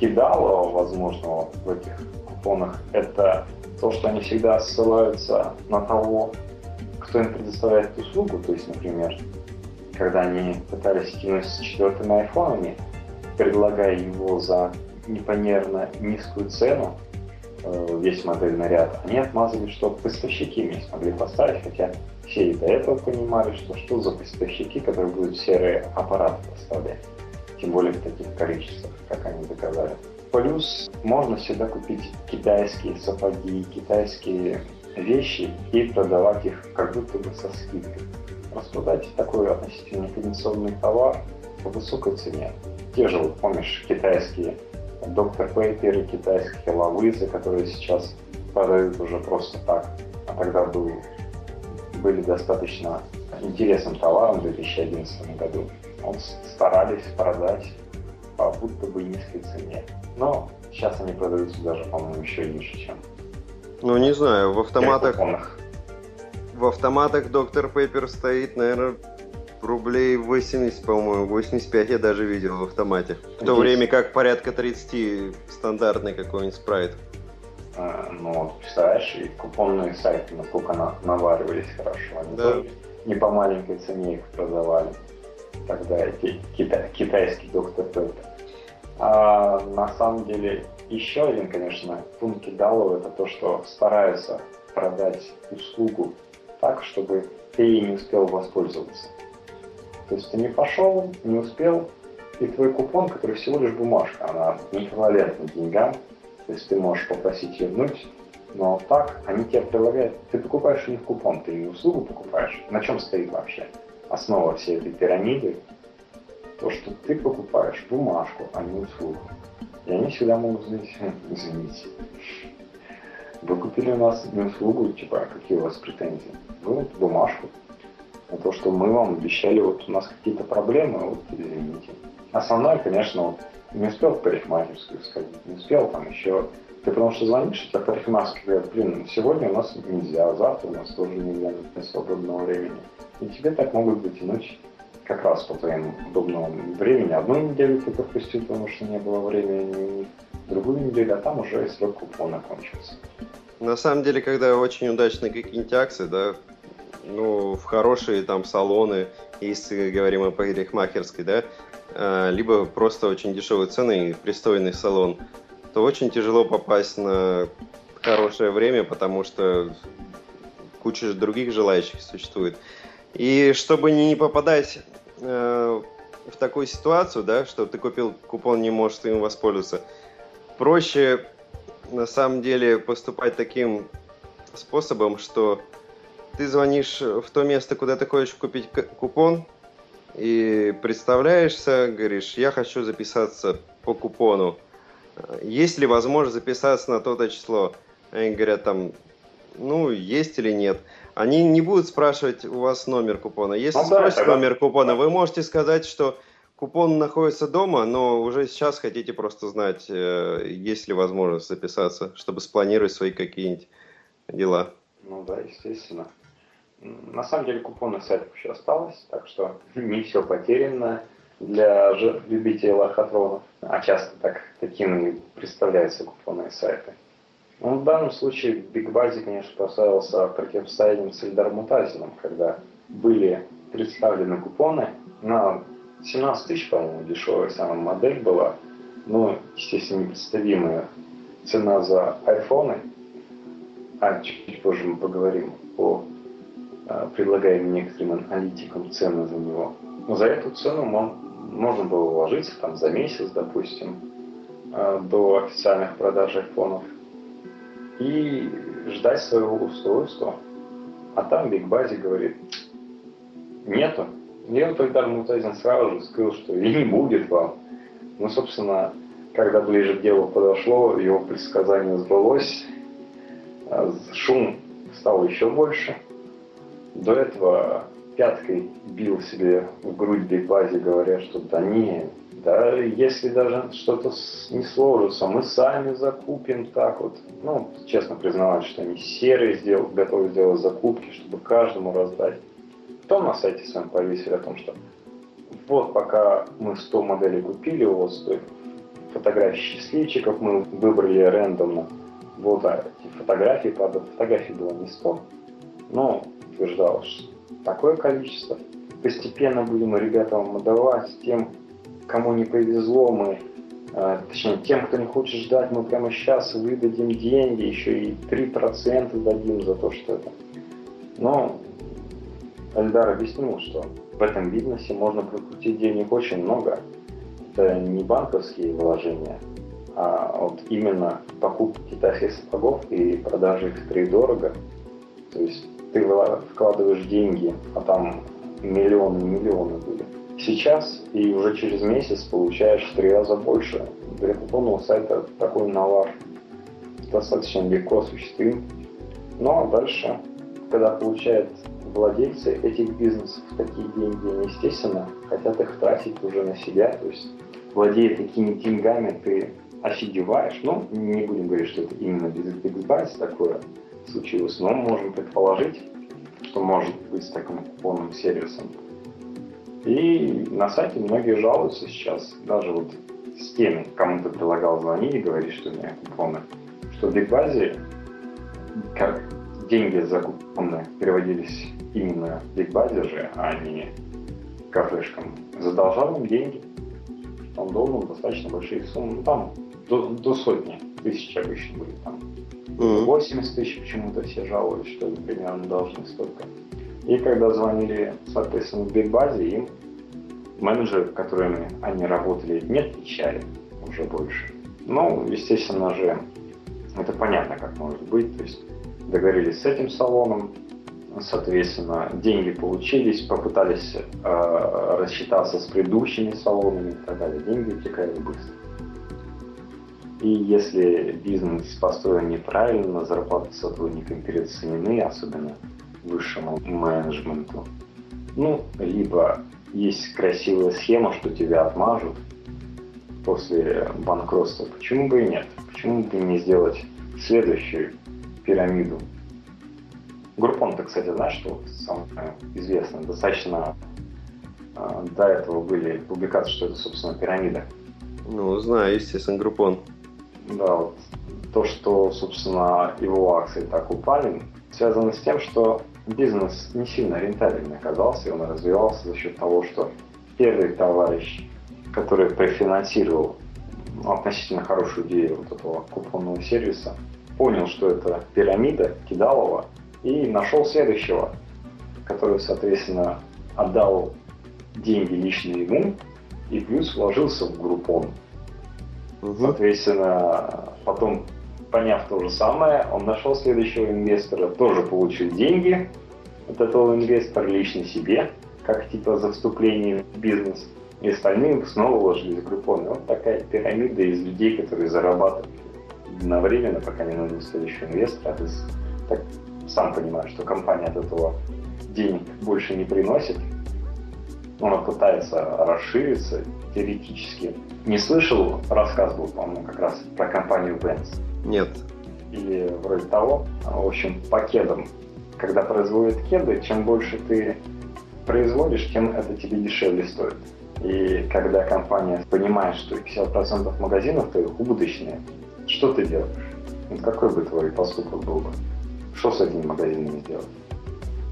кидала возможного в этих купонах, это то, что они всегда ссылаются на того, кто им предоставляет услугу. То есть, например, когда они пытались кинуть с четвертыми айфонами, предлагая его за непомерно низкую цену, э, весь модельный ряд, они отмазывали, что поставщики не смогли поставить, хотя все и до этого понимали, что что за поставщики, которые будут серые аппараты поставлять, тем более в таких количествах, как они доказали. Плюс можно всегда купить китайские сапоги, китайские вещи и продавать их как будто бы со скидкой распродать такой относительно кондиционный товар по высокой цене. Те же, вот, помнишь, китайские доктор Пейпер китайские лавызы, которые сейчас продают уже просто так, а тогда был, были достаточно интересным товаром в 2011 году. Он старались продать по будто бы низкой цене. Но сейчас они продаются даже, по-моему, еще ниже, чем ну, не знаю, в автоматах... В автоматах доктор Пейпер стоит, наверное, рублей 80, по-моему, 85 я даже видел в автомате. В то время как порядка 30 стандартный какой-нибудь спрайт. А, ну, представляешь, и купонные сайты насколько на, наваривались хорошо. Они да. не по маленькой цене их продавали. Тогда эти кита, китайский доктор Пеппер. А на самом деле еще один, конечно, пункт кидалов это то, что стараются продать услугу так, чтобы ты не успел воспользоваться. То есть ты не пошел, не успел, и твой купон, который всего лишь бумажка, она не эквивалентна деньгам, то есть ты можешь попросить вернуть, но так они тебе предлагают, ты покупаешь у них купон, ты не услугу покупаешь. На чем стоит вообще основа всей этой пирамиды? То, что ты покупаешь бумажку, а не услугу. И они всегда могут сказать, [LAUGHS] извините, вы купили у нас услугу, типа, какие у вас претензии? Вы вот бумажку. На то, что мы вам обещали, вот у нас какие-то проблемы, вот извините. Основное, конечно, вот не успел в парикмахерскую сходить, не успел там еще. Ты потому что звонишь, а парикмахерские говорят, блин, сегодня у нас нельзя, а завтра у нас тоже нельзя, нет свободного времени. И тебе так могут затянуть как раз по твоему удобному времени. Одну неделю ты пропустил, потому что не было времени, другую неделю, а там уже срок купона кончился. На самом деле, когда очень удачные какие-нибудь акции, да, ну, в хорошие там салоны, если говорим о парикмахерской, да, а, либо просто очень дешевые цены и пристойный салон, то очень тяжело попасть на хорошее время, потому что куча других желающих существует. И чтобы не попадать э, в такую ситуацию, да, что ты купил купон, не можешь им воспользоваться, проще на самом деле поступать таким способом, что ты звонишь в то место, куда ты хочешь купить купон, и представляешься, говоришь, я хочу записаться по купону. Есть ли возможность записаться на то-то число? Они говорят там, ну, есть или нет. Они не будут спрашивать у вас номер купона. Если ну, спросят да, номер купона, вы можете сказать, что купон находится дома, но уже сейчас хотите просто знать, э, есть ли возможность записаться, чтобы спланировать свои какие-нибудь дела. Ну да, естественно. На самом деле купонных сайтов еще осталось, так что [LAUGHS] не все потеряно для любителей лохотронов. А часто так, такими представляются купонные сайты. Ну, в данном случае Big Buzzy, конечно, поставился противостоянием с Эльдаром когда были представлены купоны на 17 тысяч, по-моему, дешевая самая модель была, но, естественно, непредставимая цена за айфоны, а чуть позже мы поговорим о а, предлагаем некоторым аналитикам цены за него. Но за эту цену можно было вложиться там за месяц, допустим, а, до официальных продаж айфонов и ждать своего устройства. А там Биг Бази говорит, нету. Он тогда Мутазин сразу же сказал, что и не будет вам. Ну, собственно, когда ближе к делу подошло, его предсказание сбылось, а шум стал еще больше. До этого пяткой бил себе в грудь Бейбази, говоря, что да не, да, если даже что-то не сложится, мы сами закупим так вот. Ну, честно признавать, что они серые сделал, готовы сделать закупки, чтобы каждому раздать. Потом на сайте своем повесили о том, что вот пока мы 100 моделей купили, вас стоит фотографии счастливчиков мы выбрали рандомно. Вот а эти фотографии, правда, фотографий было не 100, но утверждалось, что такое количество. Постепенно будем ребятам давать тем, кому не повезло, мы, э, точнее, тем, кто не хочет ждать, мы прямо сейчас выдадим деньги, еще и 3% дадим за то, что это. Но Эльдар объяснил, что в этом бизнесе можно прокрутить денег очень много. Это не банковские вложения, а вот именно покупка китайских сапогов и продажа их дорого. То есть ты вкладываешь деньги, а там миллионы миллионы были. Сейчас и уже через месяц получаешь в три раза больше для купонного сайта такой навар достаточно легко осуществим. Ну а дальше, когда получают владельцы этих бизнесов такие деньги, естественно, хотят их тратить уже на себя. То есть, владея такими деньгами, ты офигеваешь. Ну, не будем говорить, что это именно без XBIS такое случилось, но можем предположить, что может быть с таким купонным сервисом. И на сайте многие жалуются сейчас, даже вот с теми, кому ты предлагал звонить и говорить, что у меня купоны, что в Бигбазе деньги за купоны переводились именно в Бигбазе же, а не кафешкам. Задолжал им деньги. Он должен достаточно большие суммы. Ну, там до, до сотни тысяч обычно были. Там 80 тысяч почему-то все жаловались, что они примерно должны столько. И когда звонили, соответственно, в Бигбазе, им менеджеры, которыми они работали, не отвечали уже больше. Ну, естественно же, это понятно, как может быть. То есть договорились с этим салоном, соответственно, деньги получились, попытались э, рассчитаться с предыдущими салонами и так далее. Деньги утекали быстро. И если бизнес построен неправильно, зарплаты сотрудникам переоценены, особенно высшему менеджменту, ну, либо есть красивая схема, что тебя отмажут после банкротства, почему бы и нет? Почему бы не сделать следующую пирамиду? Группон-то, кстати, знаешь, что самое известное? Достаточно э, до этого были публикации, что это, собственно, пирамида. Ну, знаю, естественно, Группон. Да, вот то, что, собственно, его акции так упали, связано с тем, что бизнес не сильно рентабельный оказался, и он развивался за счет того, что первый товарищ, который профинансировал относительно хорошую идею вот этого купонного сервиса, понял, что это пирамида Кидалова, и нашел следующего, который, соответственно, отдал деньги лично ему и плюс вложился в группон. Угу. Соответственно, потом, поняв то же самое, он нашел следующего инвестора, тоже получил деньги от этого инвестора лично себе, как типа за вступление в бизнес. И остальные снова вложились в группон. вот такая пирамида из людей, которые зарабатывают одновременно, пока не найдут следующего инвестора. А ты так, сам понимаешь, что компания от этого денег больше не приносит. Она пытается расшириться теоретически. Не слышал, рассказ был, по-моему, как раз про компанию Benz. Нет. Или вроде того. В общем, по кедам. Когда производят кеды, чем больше ты производишь, тем это тебе дешевле стоит. И когда компания понимает, что 50% магазинов твоих убыточные, что ты делаешь? Вот какой бы твой поступок был бы? Что с этими магазинами делать?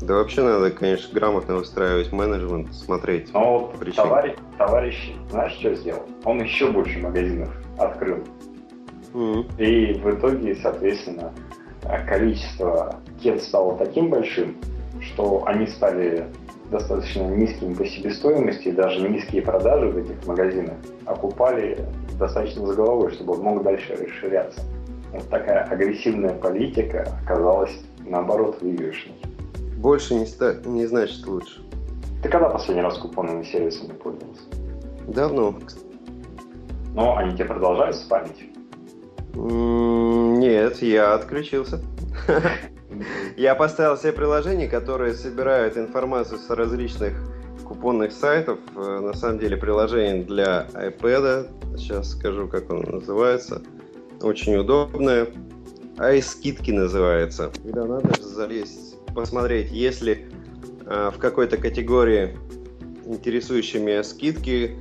Да вообще надо, конечно, грамотно выстраивать менеджмент, смотреть. Но вот товарищ, товарищ, знаешь, что сделал? Он еще больше магазинов открыл. Mm-hmm. И в итоге, соответственно, количество кет стало таким большим, что они стали достаточно низкими по себестоимости, и даже низкие продажи в этих магазинах окупали достаточно за головой, чтобы он мог дальше расширяться. Вот такая агрессивная политика оказалась, наоборот, выигрышной. Больше не, ста... не значит лучше. Ты когда последний раз купонными сервисами пользовался? Давно. Но они тебе продолжают спамить? Нет, я отключился. [LAUGHS] Я поставил себе приложения, которые собирают информацию с различных купонных сайтов. Э, на самом деле приложение для iPad. Сейчас скажу, как оно называется. Очень удобное. iSkidки называется. Когда надо залезть, посмотреть, если э, в какой-то категории интересующие меня скидки,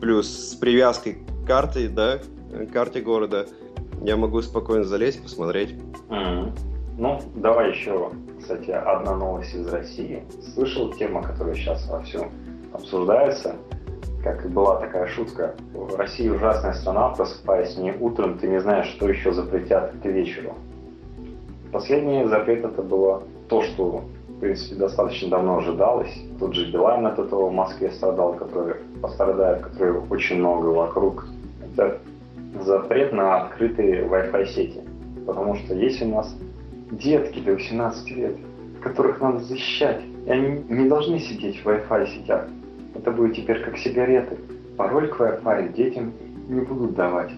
плюс с привязкой к карте, да, карте города, я могу спокойно залезть, посмотреть. Mm-hmm. Ну, давай еще, кстати, одна новость из России. Слышал тема, которая сейчас во всем обсуждается, как и была такая шутка. В России ужасная страна, просыпаясь не утром, ты не знаешь, что еще запретят к вечеру. Последний запрет это было то, что, в принципе, достаточно давно ожидалось. Тут же Билайн от этого в Москве страдал, который пострадает, который очень много вокруг. Это запрет на открытые Wi-Fi сети. Потому что есть у нас детки до 18 лет, которых надо защищать. И они не должны сидеть в Wi-Fi сетях. Это будет теперь как сигареты. Пароль к Wi-Fi детям не будут давать.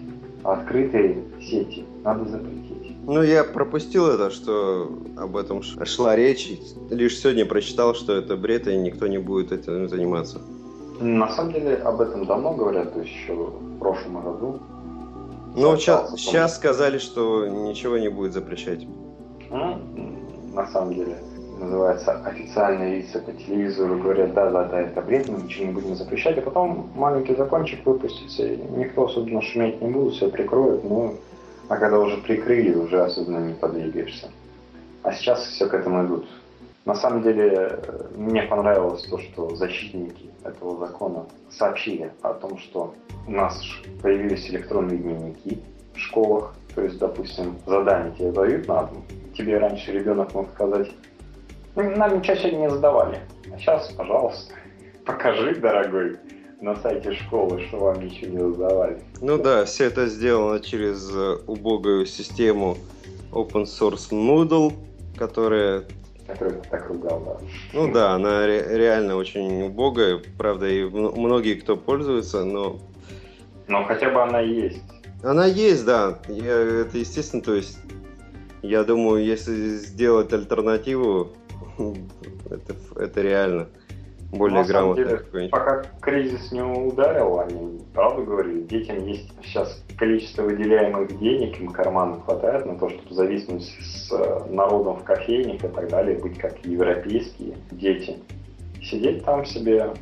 открытые сети надо запретить. Ну, я пропустил это, что об этом шла речь. Лишь сегодня прочитал, что это бред, и никто не будет этим заниматься. На самом деле об этом давно говорят, то есть еще в прошлом году. Ну, сейчас, сейчас сказали, что ничего не будет запрещать. Ну, на самом деле, называется официальные лица по телевизору говорят, да, да, да, это бред, мы ничего не будем запрещать, а потом маленький закончик выпустится, и никто особенно шуметь не будет, все прикроют, ну, а когда уже прикрыли, уже особенно не подвигаешься. А сейчас все к этому идут. На самом деле, мне понравилось то, что защитники этого закона сообщили о том, что у нас появились электронные дневники в школах, то есть, допустим, задание тебе дают на дом, тебе раньше ребенок мог сказать, ну, нам сегодня не задавали. А сейчас, пожалуйста, [LAUGHS] покажи, дорогой, на сайте школы, что вам ничего не задавали. Ну да, все это сделано через э, убогую систему open source Moodle, которая Которую так ругал, да. Ну да, она ре- реально очень убогая, правда, и многие кто пользуются, но... Но хотя бы она есть. Она есть, да. Я, это естественно, то есть я думаю, если сделать альтернативу, [LAUGHS] это, это реально более грамотно. Деле, пока кризис не ударил, они правду говорили, детям есть сейчас количество выделяемых денег, им кармана хватает на то, чтобы зависнуть с э, народом в кофейник и так далее, быть как европейские дети. Сидеть там себе,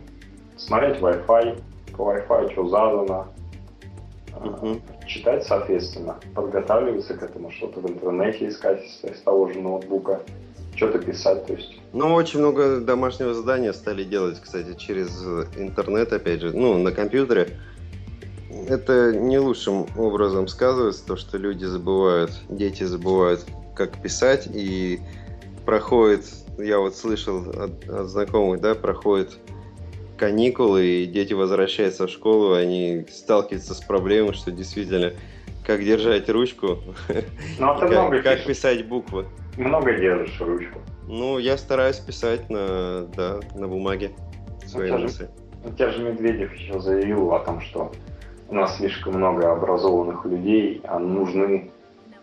смотреть Wi-Fi, по Wi-Fi что задано, угу. читать, соответственно, подготавливаться к этому, что-то в интернете искать с того же ноутбука что-то писать, то есть. Ну, очень много домашнего задания стали делать, кстати, через интернет, опять же, ну, на компьютере. Это не лучшим образом сказывается, то, что люди забывают, дети забывают, как писать, и проходит, я вот слышал от, от знакомых, да, проходит каникулы, и дети возвращаются в школу, они сталкиваются с проблемой, что действительно, как держать ручку, ну, как, как писать буквы. Много держишь ручку. Ну, я стараюсь писать на, да, на бумаге свои ну, мысли. У тебя же Медведев еще заявил о том, что у нас слишком много образованных людей, а нужны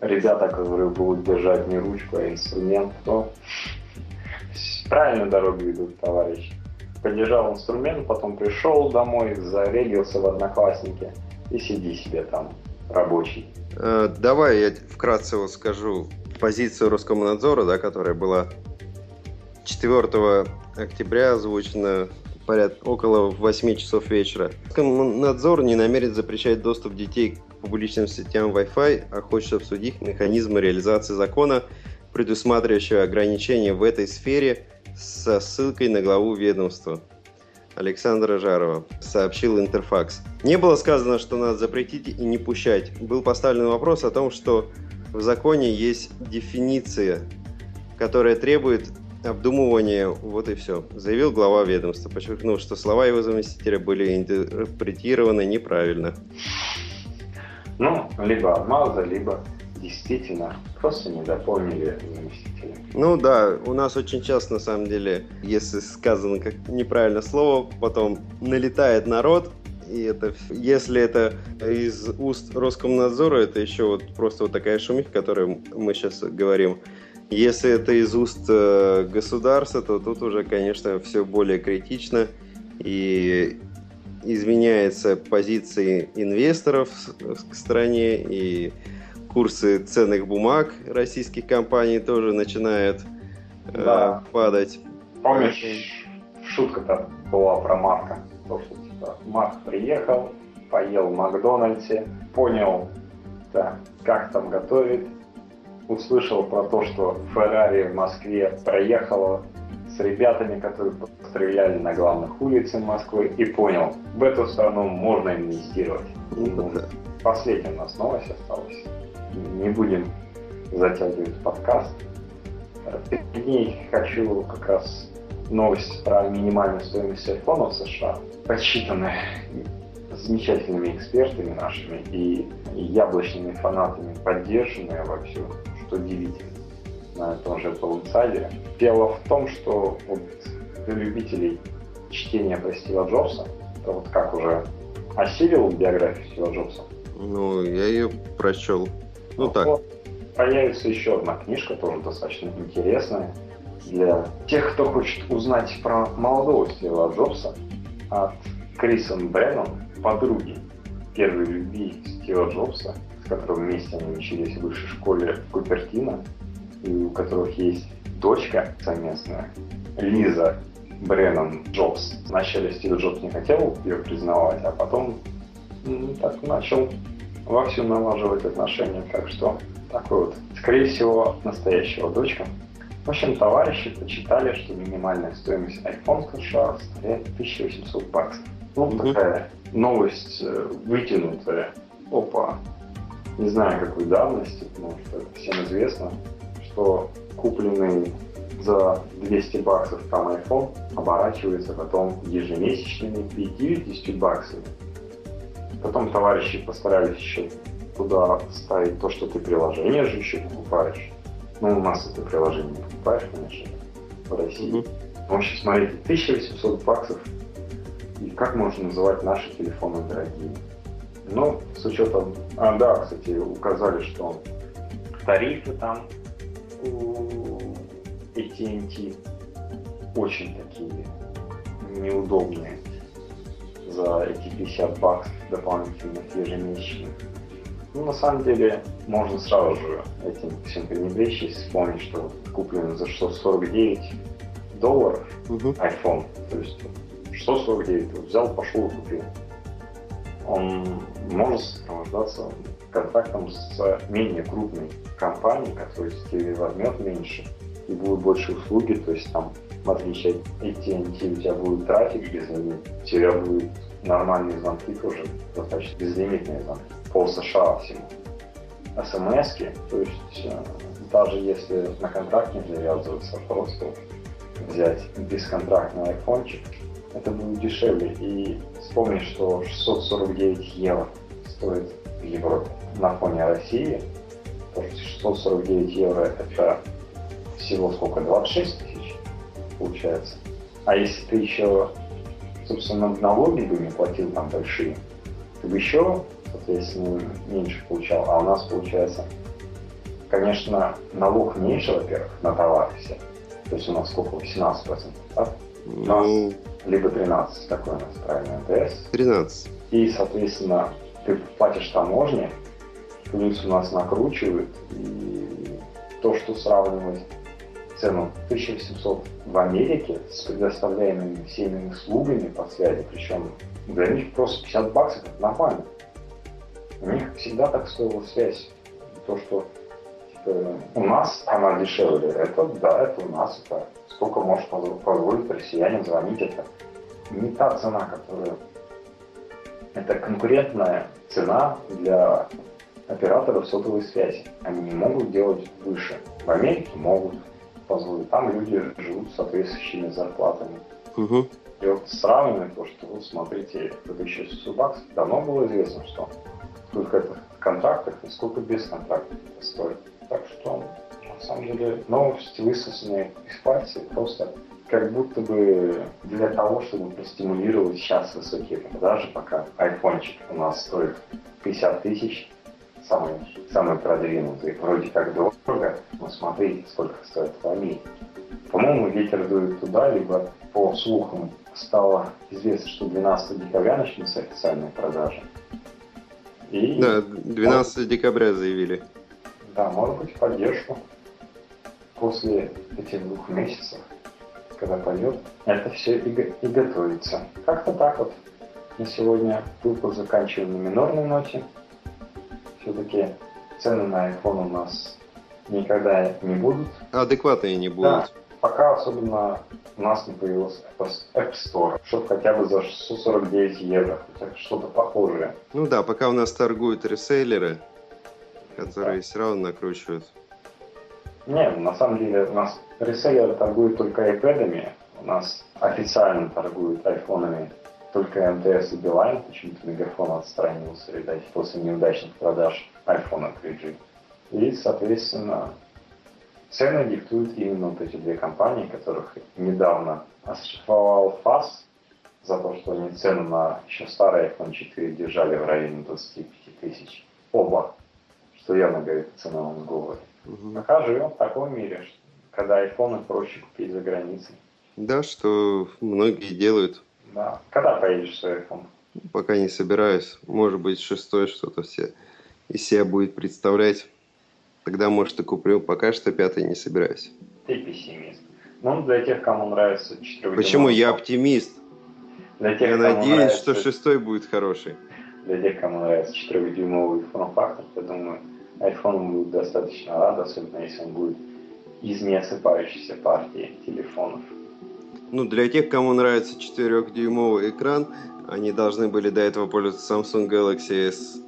ребята, которые будут держать не ручку, а инструмент. То [LAUGHS] правильно дорогу идут, товарищ. Подержал инструмент, потом пришел домой, зарегился в Одноклассники и сиди себе там, рабочий. Э, давай я вкратце вот скажу позицию Роскомнадзора, да, которая была 4 октября озвучена порядка около 8 часов вечера. Роскомнадзор не намерен запрещать доступ детей к публичным сетям Wi-Fi, а хочет обсудить механизмы реализации закона, предусматривающего ограничения в этой сфере со ссылкой на главу ведомства. Александра Жарова, сообщил Интерфакс. Не было сказано, что надо запретить и не пущать. Был поставлен вопрос о том, что в законе есть дефиниция, которая требует обдумывания, вот и все, заявил глава ведомства, подчеркнув, что слова его заместителя были интерпретированы неправильно. Ну, либо обмаза, либо действительно просто не дополнили заместителя. Ну да, у нас очень часто на самом деле, если сказано как неправильно слово, потом налетает народ, и это, если это из уст Роскомнадзора, это еще вот просто вот такая шумиха, которую мы сейчас говорим. Если это из уст э, государства, то тут уже, конечно, все более критично и изменяются позиции инвесторов к стране и курсы ценных бумаг российских компаний тоже начинают э, да. э, падать. Помнишь, шутка-то была про Марка, то, что что Марк приехал, поел в Макдональдсе, понял, да, как там готовить, услышал про то, что Феррари в Москве проехала с ребятами, которые стреляли на главных улицах Москвы, и понял, в эту страну можно инвестировать. Ну, последняя у нас новость осталась. Не будем затягивать подкаст. Перед ней хочу как раз новость про минимальную стоимость айфона в США подсчитаны замечательными экспертами нашими и яблочными фанатами поддержанные вовсю, что удивительно на том же Apple Insider. Дело в том, что вот для любителей чтения про Стива Джобса, это вот как уже осилил биографию Стива Джобса, Ну, я ее прочел. Ну, так. Вот, появится еще одна книжка, тоже достаточно интересная, для тех, кто хочет узнать про молодого Стива Джобса от Крисон Бреннон, подруги первой любви Стива Джобса, с которым вместе они учились в высшей школе Купертино, и у которых есть дочка совместная, Лиза Бреннон Джобс. Вначале Стив Джобс не хотел ее признавать, а потом ну, так начал вовсю налаживать отношения. Так что такой вот, скорее всего, настоящего дочка. В общем, товарищи почитали, что минимальная стоимость iPhone США составляет 1800 баксов. Ну, mm такая новость э, вытянутая. Опа. Не знаю, какой давности, потому что всем известно, что купленный за 200 баксов там iPhone оборачивается потом ежемесячными 50 баксами. Потом товарищи постарались еще туда ставить то, что ты приложение же еще покупаешь. Ну, у нас это приложение не покупаешь, конечно, в России. Mm-hmm. В общем, смотрите, 1800 баксов. И как можно называть наши телефоны дорогие? Ну, с учетом... А, да, кстати, указали, что тарифы там у AT&T очень такие неудобные за эти 50 баксов дополнительных ежемесячных. Ну, на самом деле, можно сразу же этим всем пренебречь, если вспомнить, что куплен за 649 долларов угу. iPhone. То есть 649 вот взял, пошел и купил. Он может сопровождаться контрактом с менее крупной компанией, которая тебе возьмет меньше и будут больше услуги, то есть там в отличие от AT&T у тебя будет трафик безлимит, у тебя будут нормальные звонки тоже, достаточно безлимитные звонки по США всему. смс то есть э, даже если на контракт не завязываться, просто взять бесконтрактный айфончик, это будет дешевле. И вспомни, что 649 евро стоит в Европе на фоне России. То есть 649 евро это всего сколько? 26 тысяч получается. А если ты еще, собственно, налоги бы не платил там большие, ты бы еще соответственно, меньше получал. А у нас получается, конечно, налог меньше, во-первых, на товары все. То есть у нас сколько? 18%, да? У нас ну... либо 13, такой у нас правильно НТС. 13. И, соответственно, ты платишь таможни, плюс у нас накручивают, и то, что сравнивать цену 1800 в Америке с предоставляемыми всеми услугами по связи, причем для них просто 50 баксов это нормально. У них всегда так стоила связь. То, что типа, у нас она дешевле, это да, это у нас, это сколько может позволить россиянин звонить, это не та цена, которая... Это конкурентная цена для операторов сотовой связи. Они не могут делать выше. В Америке могут позволить. Там люди живут с соответствующими зарплатами. Угу. И вот сравнивая то, что вот смотрите, это еще баксов, давно было известно, что сколько это в контрактах и сколько без контрактов это стоит. Так что, на самом деле, новости, высосанные из пальца, просто как будто бы для того, чтобы простимулировать сейчас высокие продажи, пока айфончик у нас стоит 50 тысяч, самый, самый продвинутый, вроде как дорого, но смотрите, сколько стоит в Америке. По-моему, ветер дует туда, либо по слухам стало известно, что 12 декабря начнутся официальные продажи. И... Да, 12 может... декабря заявили. Да, может быть, поддержку после этих двух месяцев, когда пойдет, это все и, и готовится. Как-то так вот. На сегодня выпуск заканчиваем на минорной ноте. Все-таки цены на iPhone у нас никогда не будут. Адекватные не будут. Да, пока особенно у нас не появился App Store, что хотя бы за 649 евро, что-то похожее. Ну да, пока у нас торгуют реселлеры, которые да. все равно накручивают. Не, на самом деле у нас реселлеры торгуют только iPad, у нас официально торгуют айфонами только МТС и Билайн, почему-то Мегафон отстранился, видать, после неудачных продаж iPhone 3G. И, соответственно, Цены диктуют именно вот эти две компании, которых недавно оштрафовал ФАС за то, что они цену на еще старый iPhone 4 держали в районе 25 тысяч. Оба, что явно говорит о ценовом сговоре. Угу. Пока живем в таком мире, когда айфоны проще купить за границей. Да, что многие делают. Да. Когда поедешь свой iPhone? Пока не собираюсь. Может быть, шестой что-то все из себя будет представлять. Тогда, может, и куплю. Пока что пятый не собираюсь. Ты пессимист. Ну, для тех, кому нравится 4 Почему? Я оптимист. Для тех, Я надеюсь, нравится- что шестой будет хороший. Для тех, кому нравится 4-дюймовый форм-фактор, я думаю, iPhone будет достаточно рад, особенно если он будет из неосыпающейся партии телефонов. Ну, для тех, кому нравится 4-дюймовый экран, они должны были до этого пользоваться Samsung Galaxy S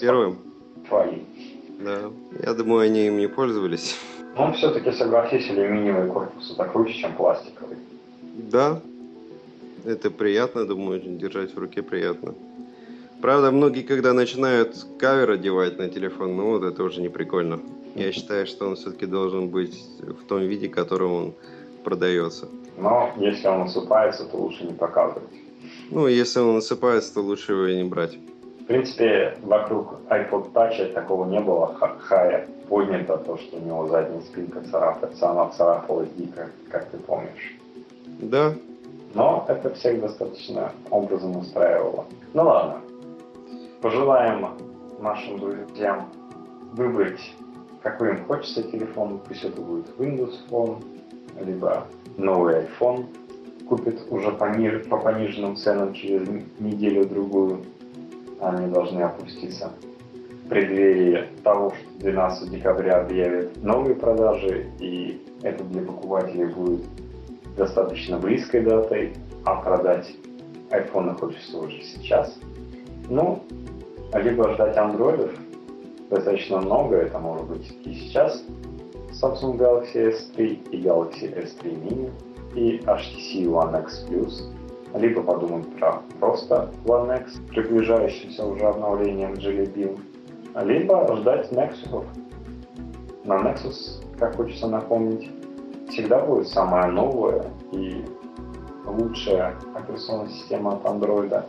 первым. Да. Я думаю, они им не пользовались. Но все-таки, согласись, алюминиевый корпус это круче, чем пластиковый. Да, это приятно, думаю, держать в руке приятно. Правда, многие, когда начинают кавер одевать на телефон, ну вот это уже не прикольно. Я считаю, что он все-таки должен быть в том виде, в котором он продается. Но если он насыпается, то лучше не показывать. Ну, если он насыпается, то лучше его и не брать. В принципе, вокруг iPod Touch такого не было ха- хая. Поднято то, что у него задняя спинка царапается, она царапалась дико, как ты помнишь. Да, Но это всех достаточно образом устраивало. Ну ладно. Пожелаем нашим друзьям выбрать, какой им хочется телефон. Пусть это будет Windows Phone, либо новый iPhone. Купит уже по, ниж- по пониженным ценам через неделю-другую. Они должны опуститься в преддверии того, что 12 декабря объявят новые продажи, и это для покупателей будет достаточно близкой датой, а продать iPhone хочется уже сейчас. Ну, либо ждать андроидов достаточно много, это может быть и сейчас Samsung Galaxy S3 и Galaxy S3 Mini и HTC One X Plus, либо подумать про просто One X, приближающимся уже обновлением Jelly Bean, либо ждать Nexus. На Nexus, как хочется напомнить, всегда будет самая новая и лучшая операционная система от Android.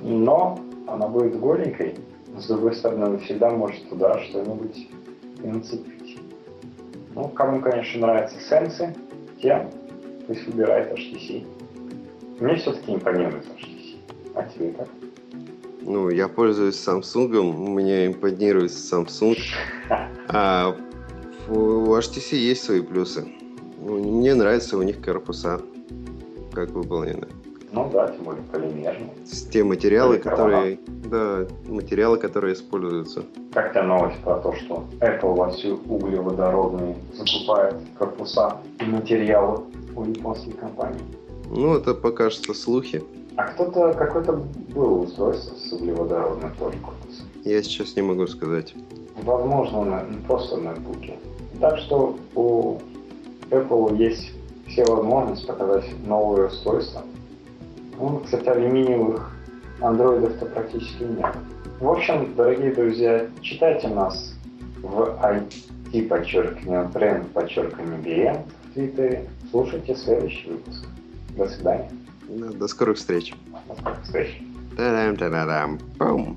Но она будет голенькой. С другой стороны, вы всегда можете туда что-нибудь и нацепить. Ну, кому, конечно, нравятся сенсы, тем пусть выбирает HTC. Мне все-таки импонирует HTC. А тебе как? ну, я пользуюсь Samsung, меня импонирует Samsung. [LAUGHS] А у HTC есть свои плюсы. Ну, Мне нравятся у них корпуса, как выполнены. Ну да, тем более полимерный. С- Те материалы, которые, да, материалы, которые используются. Как тебе новость про то, что Apple вовсю углеводородные закупает корпуса и материалы у японских компаний? Ну, это пока что слухи. А кто-то, какое-то было устройство с углеводородным тоже корпусом. Я сейчас не могу сказать. Возможно, на, ну, просто на ноутбуке. Так что у Apple есть все возможности показать новые устройства. Ну, кстати, алюминиевых андроидов-то практически нет. В общем, дорогие друзья, читайте нас в IT, подчеркивание, тренд, подчеркивание BM в Твиттере. Слушайте следующий выпуск. До свидания. Да, До скорых встреч. До скорых встреч. Та-дам-та-да-дам. Пум.